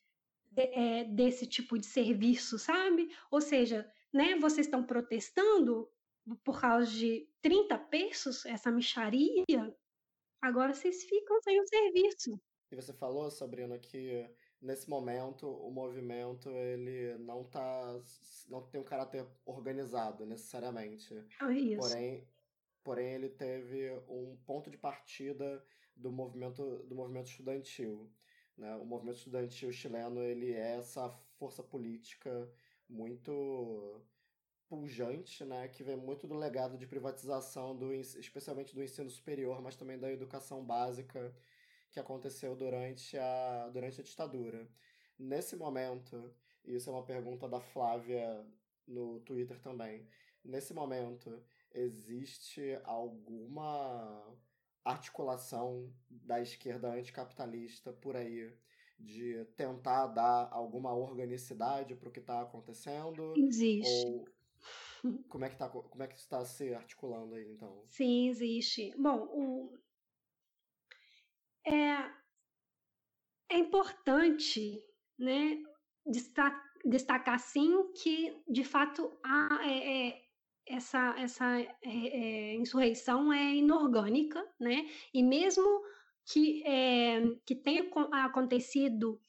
de, é, desse tipo de serviço, sabe? Ou seja, né, vocês estão protestando por causa de 30 pesos, essa micharia, agora vocês ficam sem o serviço. E você falou, Sabrina, que nesse momento o movimento ele não tá não tem um caráter organizado necessariamente. É isso. Porém, porém ele teve um ponto de partida do movimento, do movimento estudantil. Né? O movimento estudantil chileno ele é essa força política muito pujante, né, que vem muito do legado de privatização, do, especialmente do ensino superior, mas também da educação básica que aconteceu durante a, durante a ditadura. Nesse momento, isso é uma pergunta da Flávia no Twitter também, nesse momento, existe alguma articulação da esquerda anticapitalista por aí de tentar dar alguma organicidade para o que está acontecendo? Existe. Ou como é que tá, como é que está se articulando aí então? Sim, existe. Bom, o é, é importante, né, destacar, destacar sim que de fato há é, é, essa, essa é, é, insurreição é inorgânica, né? E mesmo que, é, que tenha acontecido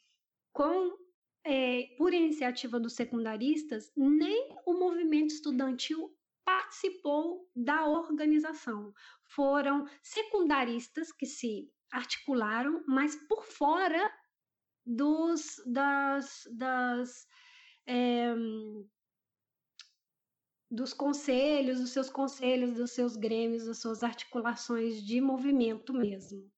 com é, por iniciativa dos secundaristas, nem o movimento estudantil participou da organização. Foram secundaristas que se articularam, mas por fora dos, das, das é, dos conselhos, dos seus conselhos, dos seus grêmios, das suas articulações de movimento mesmo.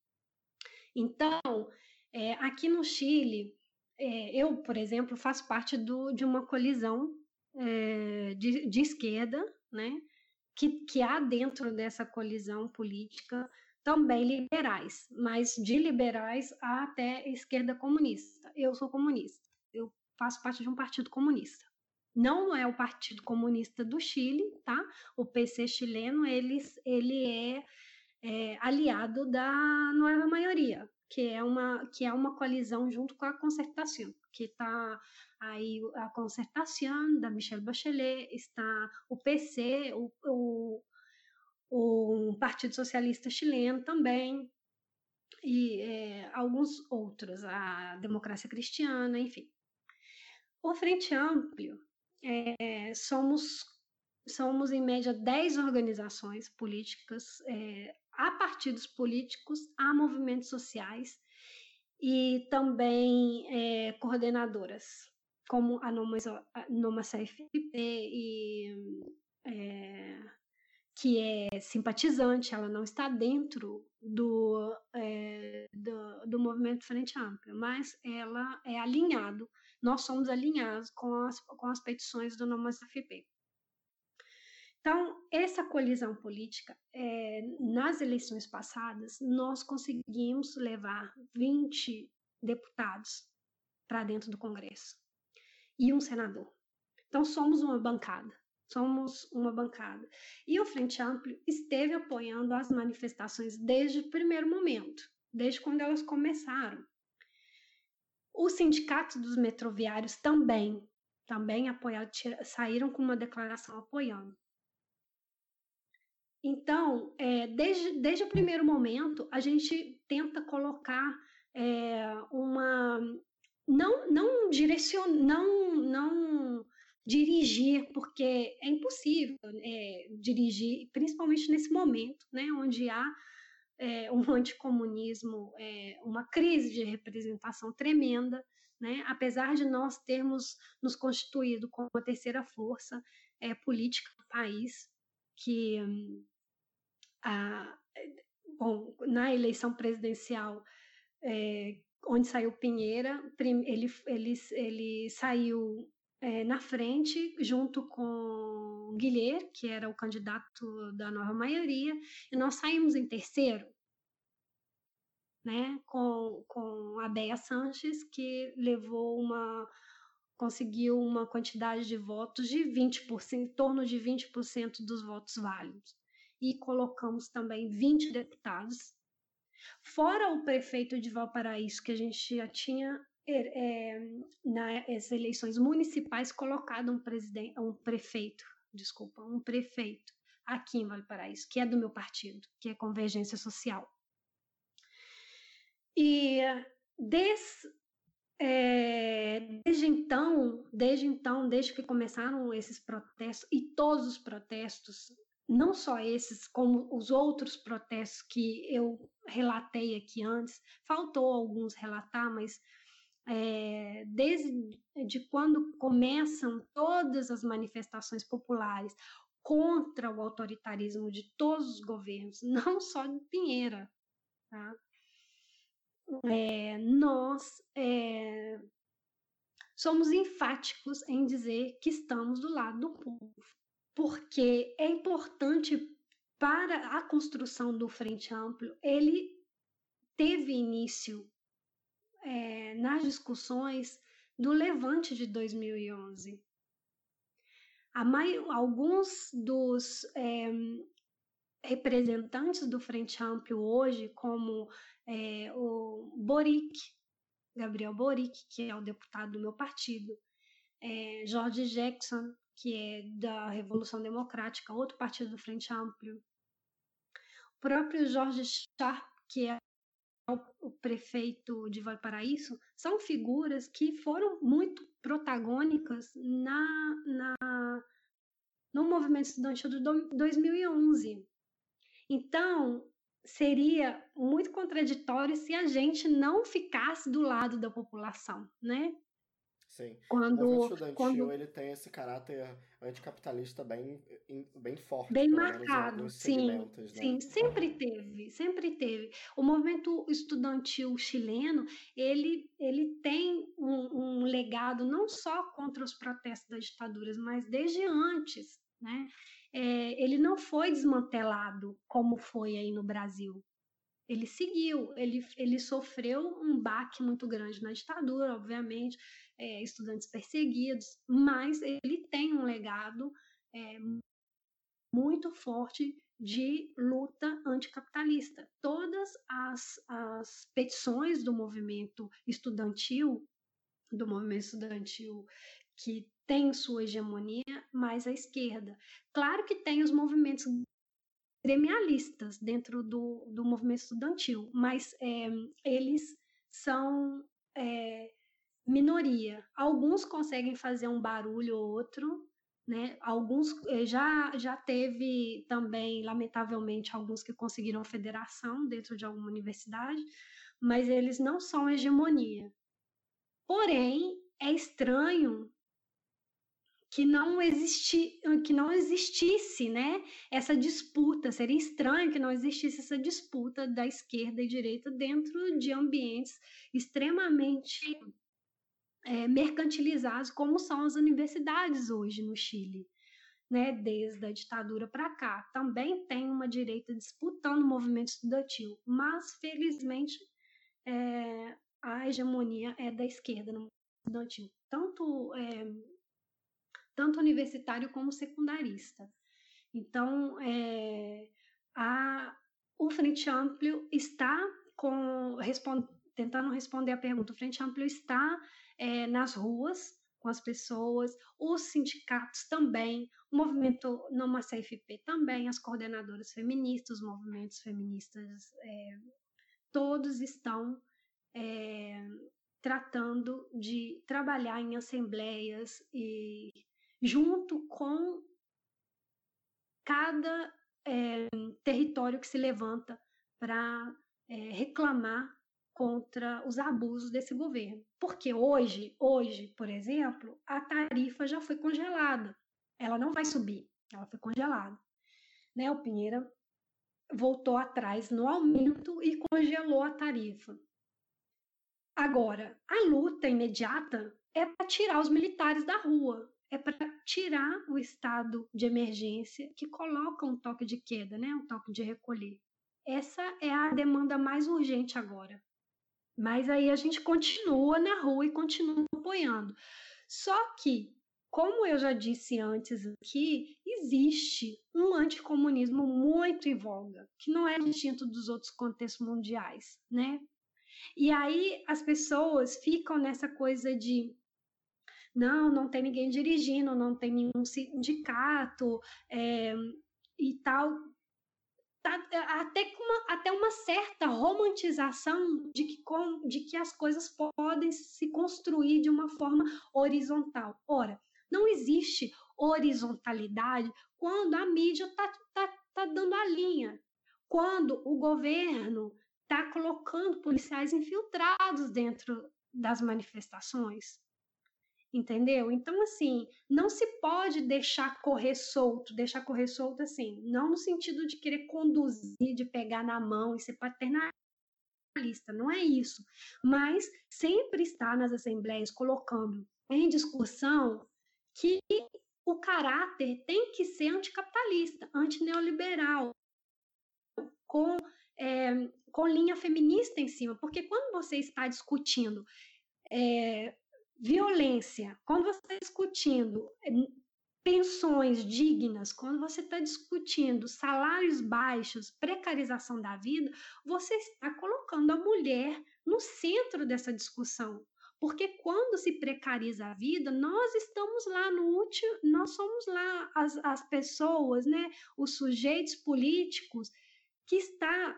Então, é, aqui no Chile, é, eu, por exemplo, faço parte do, de uma colisão é, de, de, esquerda, né, que, que há dentro dessa colisão política também liberais, mas de liberais até esquerda comunista. Eu sou comunista, eu faço parte de um partido comunista. Não é o Partido Comunista do Chile, tá? O PC chileno, ele, ele é, é aliado da nova maioria, que é uma que é uma coalizão junto com a concertação, que está aí a concertação da Michelle Bachelet, está o PC, o, o, o Partido Socialista Chileno também, e é, alguns outros, a Democracia Cristiana, enfim. O Frente Amplio, é, somos, somos, em média, 10 organizações políticas, é, há partidos políticos, há movimentos sociais e também é, coordenadoras, como a Noma CFP, e, é, que é simpatizante, ela não está dentro do, é, do, do movimento Frente Ampla, mas ela é alinhado nós somos alinhados com as, com as petições do Nomas FP. Então, essa colisão política, é, nas eleições passadas, nós conseguimos levar 20 deputados para dentro do Congresso e um senador. Então, somos uma bancada. Somos uma bancada. E o Frente Amplio esteve apoiando as manifestações desde o primeiro momento, desde quando elas começaram. Os sindicatos dos metroviários também, também apoiaram, saíram com uma declaração apoiando. Então, é, desde, desde o primeiro momento, a gente tenta colocar é, uma. Não, não direcionar, não, não dirigir, porque é impossível é, dirigir, principalmente nesse momento, né, onde há é, um (laughs) anticomunismo, é, uma crise de representação tremenda, né? apesar de nós termos nos constituído como a terceira força é, política do país, que a, bom, na eleição presidencial é, onde saiu Pinheira, ele, ele, ele saiu é, na frente, junto com Guilherme, que era o candidato da nova maioria, e nós saímos em terceiro, né, com, com a Bea Sanches, que levou uma conseguiu uma quantidade de votos de 20%, em torno de 20% dos votos válidos. E colocamos também 20 deputados, fora o prefeito de Valparaíso, que a gente já tinha é, nas eleições municipais colocado um presidente, um prefeito, desculpa, um prefeito aqui em Valparaíso, que é do meu partido, que é Convergência Social. E des, é, desde então, desde então, desde que começaram esses protestos e todos os protestos, não só esses, como os outros protestos que eu relatei aqui antes, faltou alguns relatar, mas é, desde de quando começam todas as manifestações populares contra o autoritarismo de todos os governos, (laughs) não só de Pinheira, tá? é, nós é, somos enfáticos em dizer que estamos do lado do povo, porque é importante para a construção do Frente Amplo, ele teve início é, nas discussões do Levante de 2011. alguns dos é, representantes do Frente Amplo hoje, como é, o Boric, Gabriel Boric, que é o deputado do meu partido, é, George Jackson, que é da Revolução Democrática, outro partido do Frente Amplio, o próprio Jorge Sharp, que é o prefeito de Valparaíso, são figuras que foram muito protagônicas na, na, no movimento estudantil de 2011. Então, seria muito contraditório se a gente não ficasse do lado da população, né? Sim. Quando, o movimento estudantil quando... ele tem esse caráter anticapitalista bem, bem forte. Bem marcado, sim. Né? Sim, sempre teve, sempre teve. O movimento estudantil chileno, ele, ele tem um, um legado não só contra os protestos das ditaduras, mas desde antes, né? É, ele não foi desmantelado como foi aí no Brasil ele seguiu, ele, ele sofreu um baque muito grande na ditadura, obviamente, é, estudantes perseguidos, mas ele tem um legado é, muito forte de luta anticapitalista. Todas as, as petições do movimento estudantil, do movimento estudantil que tem sua hegemonia mais à esquerda. Claro que tem os movimentos gremialistas dentro do, do movimento estudantil, mas é, eles são é, minoria. Alguns conseguem fazer um barulho ou outro, né? Alguns é, já já teve também, lamentavelmente, alguns que conseguiram federação dentro de alguma universidade, mas eles não são hegemonia. Porém, é estranho que não existi, que não existisse, né, essa disputa. Seria estranho que não existisse essa disputa da esquerda e direita dentro de ambientes extremamente é, mercantilizados, como são as universidades hoje no Chile. Né, desde a ditadura para cá. Também tem uma direita disputando o movimento estudantil, mas felizmente é, a hegemonia é da esquerda no estudantil. Tanto é, tanto universitário como secundarista. Então, é, a, o Frente Amplio está com, respond, tentando responder a pergunta, o Frente Amplio está é, nas ruas com as pessoas, os sindicatos também, o movimento Noma CFP também, as coordenadoras feministas, os movimentos feministas, é, todos estão é, tratando de trabalhar em assembleias e junto com cada é, território que se levanta para reclamar contra os abusos desse governo. Porque hoje, hoje, por exemplo, a tarifa já foi congelada. Ela não vai subir, ela foi congelada. Né? O Pinheira voltou atrás no aumento e congelou a tarifa. Agora, a luta imediata é para tirar os militares da rua, é para tirar o estado de emergência que coloca um toque de queda, né? um toque de recolher. Essa é a demanda mais urgente agora. Mas aí a gente continua na rua e continua apoiando. Só que, como eu já disse antes aqui, existe um anticomunismo muito em voga, que não é distinto dos outros contextos mundiais, né? E aí as pessoas ficam nessa coisa de não, não tem ninguém dirigindo, não tem nenhum sindicato é, e tal. Tá, é, até, uma, até uma certa romantização de que, com, de que as coisas podem se construir de uma forma horizontal. Ora, não existe horizontalidade quando a mídia está tá, tá dando a linha, quando o governo está colocando policiais infiltrados dentro das manifestações entendeu? Então, assim, não se pode deixar correr solto, deixar correr solto assim, não no sentido de querer conduzir, de pegar na mão e ser paternalista, não é isso, mas sempre está nas assembleias colocando em discussão que o caráter tem que ser anticapitalista, antineoliberal, com, é, com linha feminista em cima, porque quando você está discutindo é, violência, quando você está discutindo eh, pensões dignas, quando você está discutindo salários baixos, precarização da vida, você está colocando a mulher no centro dessa discussão. Porque quando se precariza a vida, nós estamos lá no último, nós somos lá as, as pessoas, né, os sujeitos políticos que está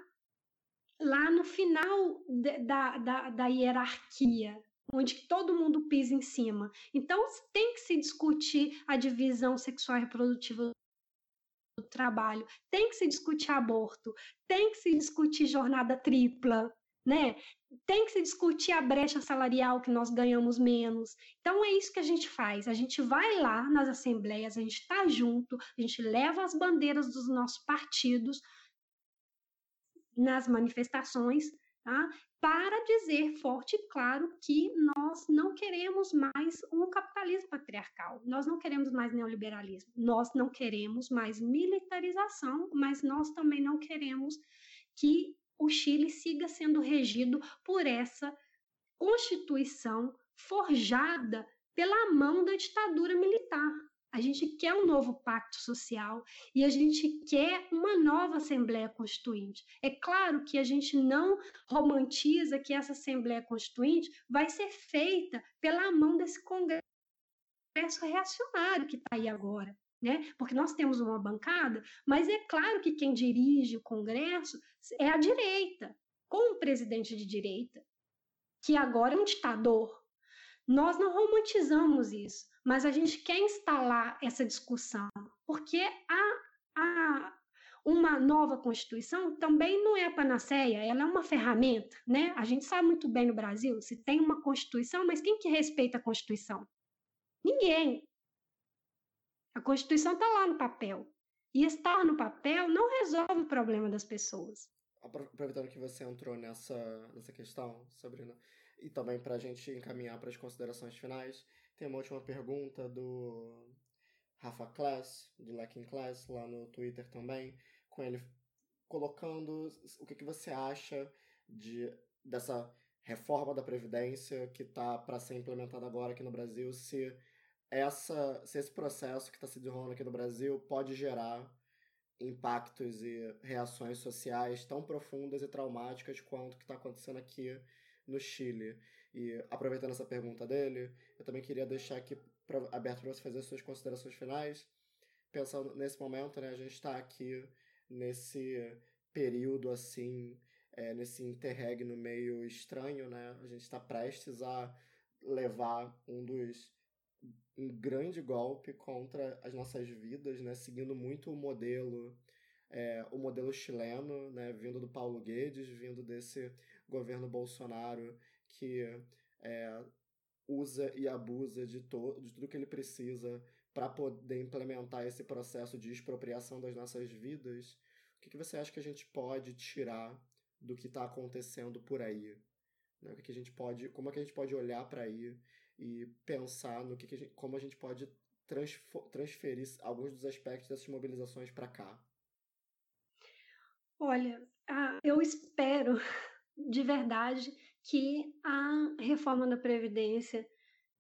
lá no final da, da, da hierarquia, onde todo mundo pisa em cima. Então, tem que se discutir a divisão sexual e reprodutiva do trabalho, tem que se discutir aborto, tem que se discutir jornada tripla, né? Tem que se discutir a brecha salarial que nós ganhamos menos. Então é isso que a gente faz. A gente vai lá nas assembleias, a gente está junto, a gente leva as bandeiras dos nossos partidos nas manifestações, tá? para dizer forte e claro que nós não queremos mais um capitalismo patriarcal, nós não queremos mais neoliberalismo, nós não queremos mais militarização, mas nós também não queremos que o Chile siga sendo regido por essa constituição forjada pela mão da ditadura militar. A gente quer um novo pacto social e a gente quer uma nova Assembleia Constituinte. É claro que a gente não romantiza que essa Assembleia Constituinte vai ser feita pela mão desse Congresso reacionário que está aí agora. Né? Porque nós temos uma bancada, mas é claro que quem dirige o Congresso é a direita, com um presidente de direita, que agora é um ditador. Nós não romantizamos isso mas a gente quer instalar essa discussão, porque a, a, uma nova Constituição também não é a panaceia, ela é uma ferramenta, né? A gente sabe muito bem no Brasil, se tem uma Constituição, mas quem que respeita a Constituição? Ninguém. A Constituição está lá no papel. E estar no papel não resolve o problema das pessoas. Aproveitando que você entrou nessa, nessa questão, Sabrina, e também para a gente encaminhar para as considerações finais, tem uma última pergunta do Rafa Class, do Lacking Class, lá no Twitter também, com ele colocando o que, que você acha de, dessa reforma da Previdência que está para ser implementada agora aqui no Brasil, se, essa, se esse processo que está se desenrolando aqui no Brasil pode gerar impactos e reações sociais tão profundas e traumáticas quanto o que está acontecendo aqui no Chile. E aproveitando essa pergunta dele, eu também queria deixar aqui pra, aberto para você fazer suas considerações finais. Pensando nesse momento, né, a gente está aqui nesse período assim, é, nesse interregno meio estranho, né? A gente está prestes a levar um dos um grande golpe contra as nossas vidas, né? Seguindo muito o modelo é, o modelo chileno, né? Vindo do Paulo Guedes, vindo desse governo Bolsonaro que é, usa e abusa de, de tudo que ele precisa para poder implementar esse processo de expropriação das nossas vidas, o que, que você acha que a gente pode tirar do que está acontecendo por aí? Né? O que, que a gente pode, como é que a gente pode olhar para aí e pensar no que, que a gente, como a gente pode transferir alguns dos aspectos dessas mobilizações para cá? Olha, eu espero de verdade que a reforma da Previdência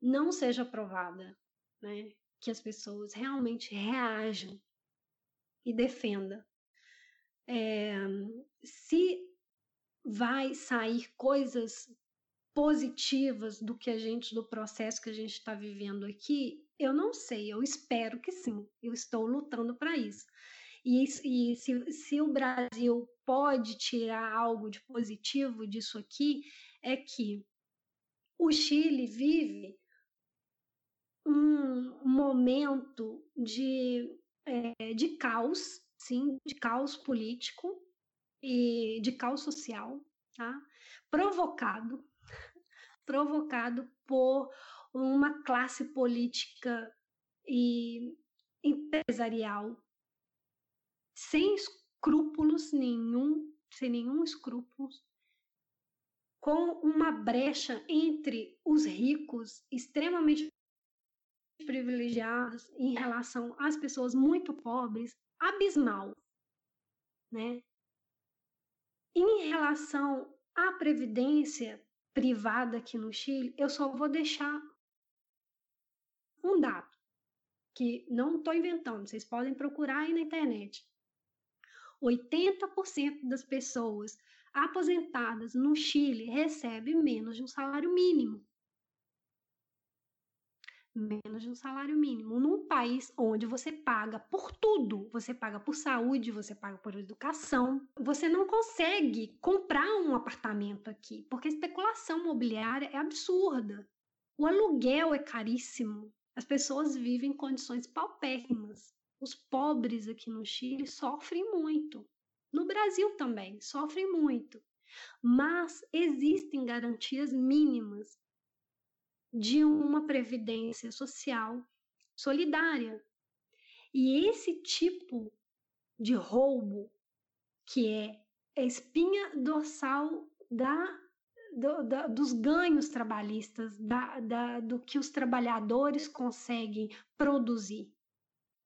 não seja aprovada, né? que as pessoas realmente reajam e defendam. É, se vai sair coisas positivas do que a gente, do processo que a gente está vivendo aqui, eu não sei, eu espero que sim, eu estou lutando para isso. E, e se, se o Brasil pode tirar algo de positivo disso aqui, é que o Chile vive um momento de, é, de caos, sim, de caos político e de caos social, tá? provocado, (laughs) provocado por uma classe política e empresarial sem escrúpulos nenhum, sem nenhum escrúpulo, com uma brecha entre os ricos extremamente privilegiados em relação às pessoas muito pobres, abismal, né? Em relação à previdência privada aqui no Chile, eu só vou deixar um dado que não estou inventando, vocês podem procurar aí na internet. 80% das pessoas aposentadas no Chile recebem menos de um salário mínimo. Menos de um salário mínimo. Num país onde você paga por tudo, você paga por saúde, você paga por educação, você não consegue comprar um apartamento aqui, porque a especulação imobiliária é absurda. O aluguel é caríssimo. As pessoas vivem em condições paupérrimas. Os pobres aqui no Chile sofrem muito. No Brasil também, sofrem muito. Mas existem garantias mínimas de uma previdência social solidária. E esse tipo de roubo, que é a espinha dorsal da, do, da, dos ganhos trabalhistas, da, da, do que os trabalhadores conseguem produzir,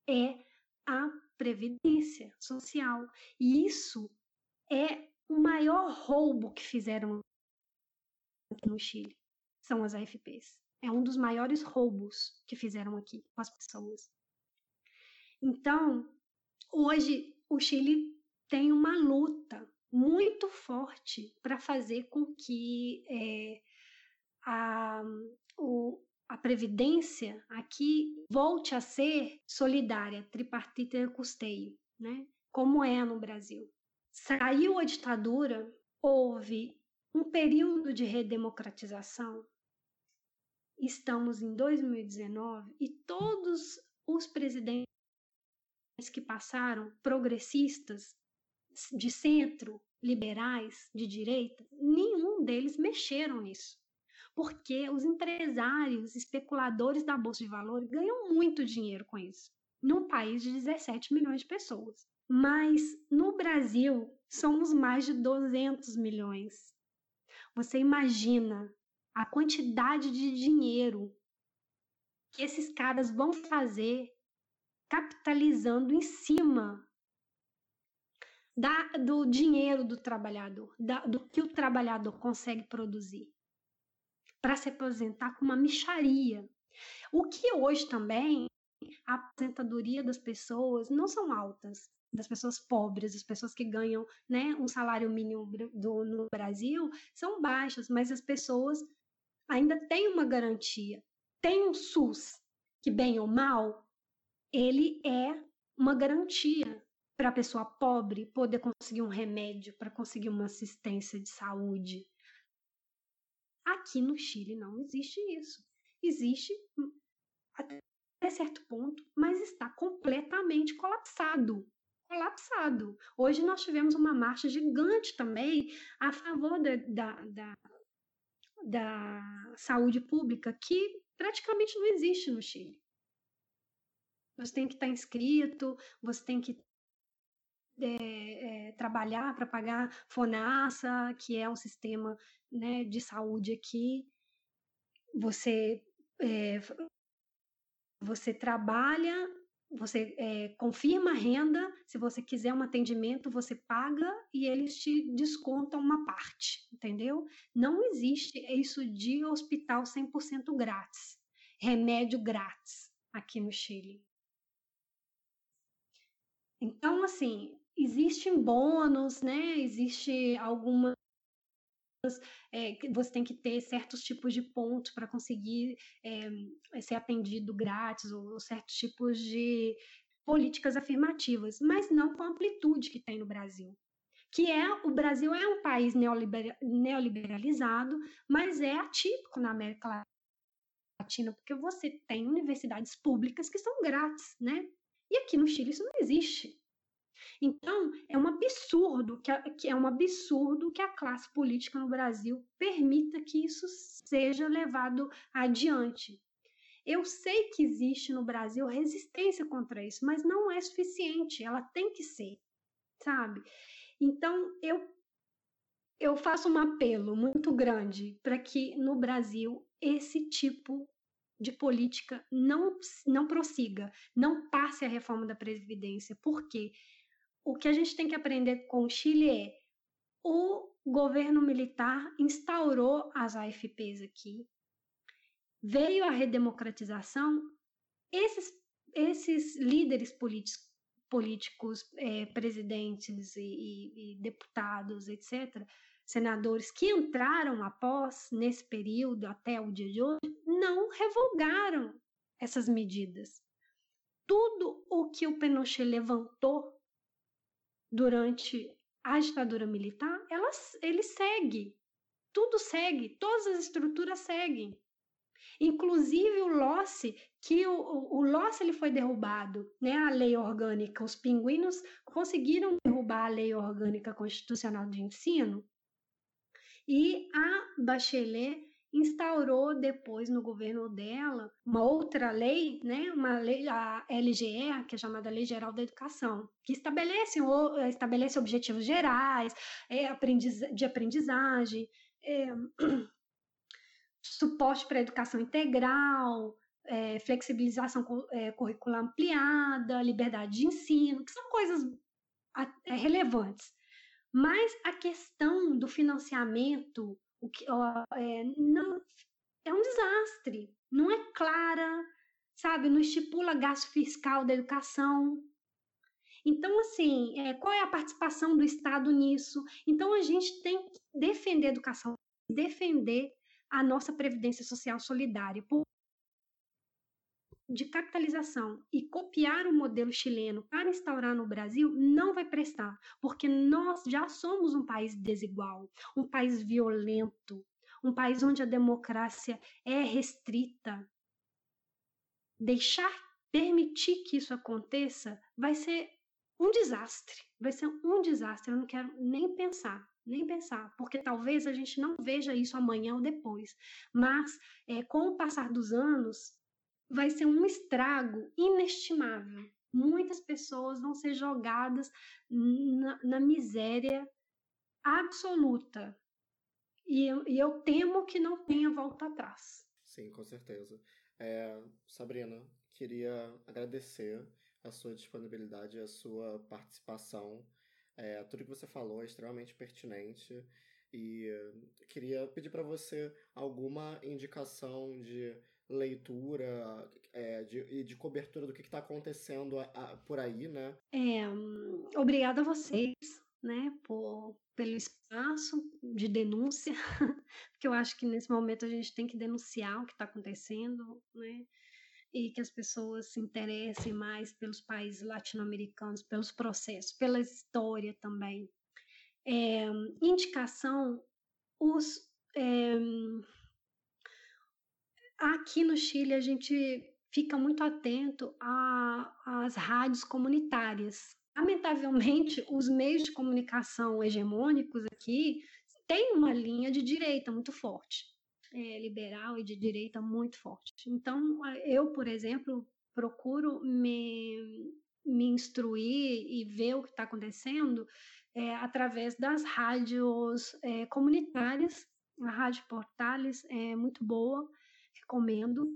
é a previdência social. E isso é o maior roubo que fizeram aqui no Chile. São as AFPs. É um dos maiores roubos que fizeram aqui com as pessoas. Então, hoje o Chile tem uma luta muito forte para fazer com que é, a, o, a previdência aqui volte a ser solidária, tripartita e custeio, né? como é no Brasil. Saiu a ditadura, houve um período de redemocratização. Estamos em 2019 e todos os presidentes que passaram, progressistas, de centro, liberais, de direita, nenhum deles mexeram nisso. Porque os empresários, especuladores da Bolsa de Valores ganham muito dinheiro com isso, num país de 17 milhões de pessoas. Mas no Brasil somos mais de 200 milhões. Você imagina a quantidade de dinheiro que esses caras vão fazer capitalizando em cima da, do dinheiro do trabalhador, da, do que o trabalhador consegue produzir, para se aposentar com uma micharia. O que hoje também a aposentadoria das pessoas não são altas, das pessoas pobres, das pessoas que ganham né, um salário mínimo do, no Brasil, são baixas, mas as pessoas ainda têm uma garantia. Tem um SUS, que bem ou mal, ele é uma garantia para a pessoa pobre poder conseguir um remédio, para conseguir uma assistência de saúde. Aqui no Chile não existe isso. Existe até certo ponto, mas está completamente colapsado. Colapsado. Hoje nós tivemos uma marcha gigante também a favor da, da, da, da saúde pública, que praticamente não existe no Chile. Você tem que estar inscrito, você tem que é, é, trabalhar para pagar FONASA, que é um sistema né, de saúde aqui. Você, é, você trabalha, você é, confirma a renda, se você quiser um atendimento, você paga e eles te descontam uma parte, entendeu? Não existe isso de hospital 100% grátis, remédio grátis aqui no Chile. Então, assim, existem bônus, né? Existe algumas é, você tem que ter certos tipos de pontos para conseguir é, ser atendido grátis, ou, certos tipos de políticas afirmativas, mas não com a amplitude que tem no Brasil. Que é o Brasil é um país neoliber, neoliberalizado, mas é atípico na América Latina, porque você tem universidades públicas que são grátis, né? E aqui no Chile isso não existe. Então, é um absurdo que, a, que é um absurdo que a classe política no Brasil permita que isso seja levado adiante. Eu sei que existe no Brasil resistência contra isso, mas não é suficiente, ela tem que ser, sabe? Então, eu eu faço um apelo muito grande para que no Brasil esse tipo de política não, não prossiga, não passe a reforma da Previdência. Por quê? O que a gente tem que aprender com o Chile é o governo militar instaurou as AFPs aqui, veio a redemocratização, esses, esses líderes políticos, políticos é, presidentes e, e, e deputados, etc., senadores que entraram após, nesse período, até o dia de hoje, não revogaram essas medidas. Tudo o que o Pinochet levantou durante a ditadura militar, ela, ele segue. Tudo segue, todas as estruturas seguem. Inclusive o LOSSE, que o, o, ele foi derrubado, né, a lei orgânica. Os pinguinos conseguiram derrubar a lei orgânica constitucional de ensino E a Bachelet instaurou depois no governo dela uma outra lei, né, uma lei, a LGE, que é chamada Lei Geral da Educação, que estabelece, estabelece objetivos gerais é, aprendiz, de aprendizagem, é, (clears throat) suporte para a educação integral, é, flexibilização é, curricular ampliada, liberdade de ensino, que são coisas é, relevantes. Mas a questão do financiamento o que, ó, é, não, é um desastre, não é clara, sabe? Não estipula gasto fiscal da educação. Então, assim, é, qual é a participação do Estado nisso? Então, a gente tem que defender a educação, defender a nossa previdência social solidária. De capitalização e copiar o modelo chileno para instaurar no Brasil não vai prestar, porque nós já somos um país desigual, um país violento, um país onde a democracia é restrita. Deixar permitir que isso aconteça vai ser um desastre, vai ser um desastre, eu não quero nem pensar nem pensar, porque talvez a gente não veja isso amanhã ou depois, mas é, com o passar dos anos, vai ser um estrago inestimável. Muitas pessoas vão ser jogadas na, na miséria absoluta. E eu, e eu, temo que não tenha volta atrás. Sim, com certeza. É, Sabrina, queria agradecer a sua disponibilidade, a sua participação. É, tudo que você falou é extremamente pertinente e queria pedir para você alguma indicação de leitura é, de, e de cobertura do que está acontecendo a, a, por aí, né? É, obrigada a vocês, né, por, pelo espaço de denúncia, (laughs) porque eu acho que nesse momento a gente tem que denunciar o que está acontecendo, né? E que as pessoas se interessem mais pelos países latino-americanos, pelos processos, pela história também. É, indicação, os. É, Aqui no Chile, a gente fica muito atento às rádios comunitárias. Lamentavelmente, os meios de comunicação hegemônicos aqui têm uma linha de direita muito forte, é, liberal e de direita muito forte. Então, eu, por exemplo, procuro me, me instruir e ver o que está acontecendo é, através das rádios é, comunitárias. A Rádio Portales é muito boa recomendo.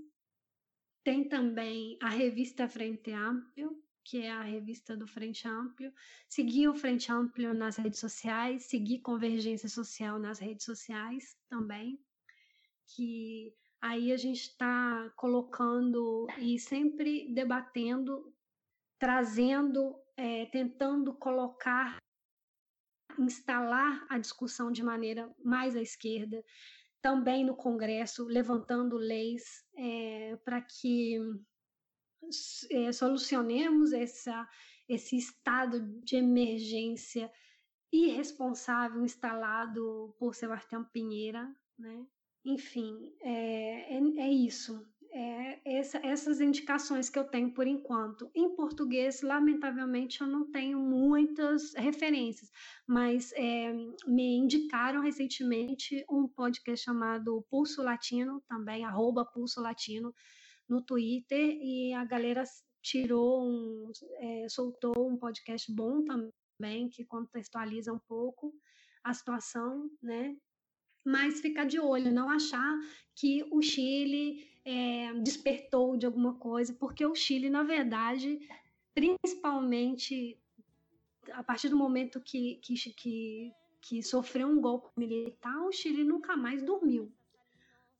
Tem também a revista Frente Amplio, que é a revista do Frente Amplio. Seguir o Frente Amplio nas redes sociais, seguir Convergência Social nas redes sociais também, que aí a gente está colocando e sempre debatendo, trazendo, é, tentando colocar, instalar a discussão de maneira mais à esquerda, também no Congresso, levantando leis é, para que é, solucionemos essa, esse estado de emergência irresponsável instalado por Sebastião Pinheira, né? Enfim, é, é, é isso é, essa, essas indicações que eu tenho por enquanto. Em português, lamentavelmente, eu não tenho muitas referências, mas é, me indicaram recentemente um podcast chamado Pulso Latino, também, arroba Pulso Latino, no Twitter, e a galera tirou um, é, soltou um podcast bom também, que contextualiza um pouco a situação, né? Mas ficar de olho, não achar que o Chile é, despertou de alguma coisa, porque o Chile, na verdade, principalmente a partir do momento que, que, que, que sofreu um golpe militar, o Chile nunca mais dormiu.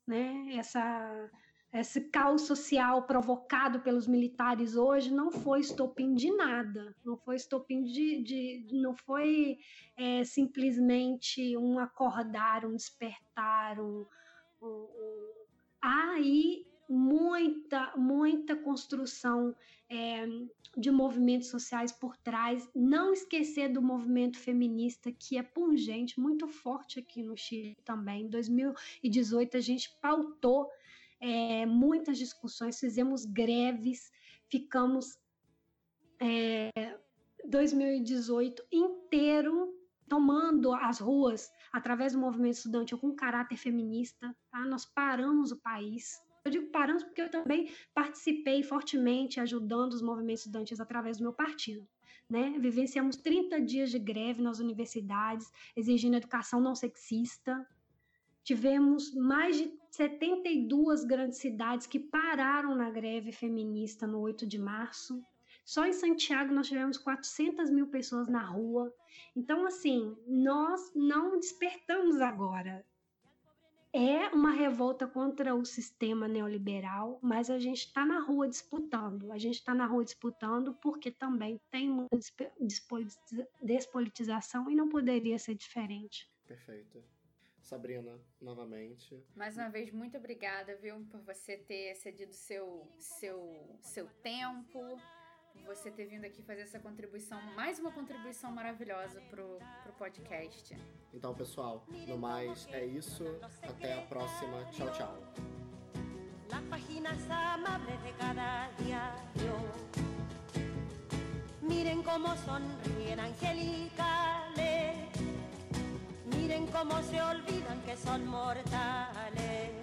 Né? Essa, esse caos social provocado pelos militares hoje não foi estopim de nada, não foi estopim de, de não foi é, simplesmente um acordar, um despertar, um, um, há aí muita, muita construção é, de movimentos sociais por trás. Não esquecer do movimento feminista, que é pungente, muito forte aqui no Chile também. Em 2018, a gente pautou é, muitas discussões, fizemos greves, ficamos é, 2018 inteiro tomando as ruas através do movimento estudantil com caráter feminista. Tá? Nós paramos o país. Eu digo paramos porque eu também participei fortemente ajudando os movimentos estudantis através do meu partido. Né? Vivenciamos 30 dias de greve nas universidades, exigindo educação não sexista. Tivemos mais de 72 grandes cidades que pararam na greve feminista no 8 de março. Só em Santiago nós tivemos 400 mil pessoas na rua. Então, assim, nós não despertamos agora. É uma revolta contra o sistema neoliberal, mas a gente está na rua disputando. A gente está na rua disputando porque também tem uma despolitização e não poderia ser diferente. Perfeito. Sabrina, novamente. Mais uma vez, muito obrigada, viu, por você ter cedido seu, seu, seu tempo, você ter vindo aqui fazer essa contribuição, mais uma contribuição maravilhosa pro, pro podcast. Então, pessoal, no mais é isso. Até a próxima. Tchau, tchau. Las páginas amables de cada diario. Miren cómo sonríen angelicales. Miren cómo se olvidan que son mortales.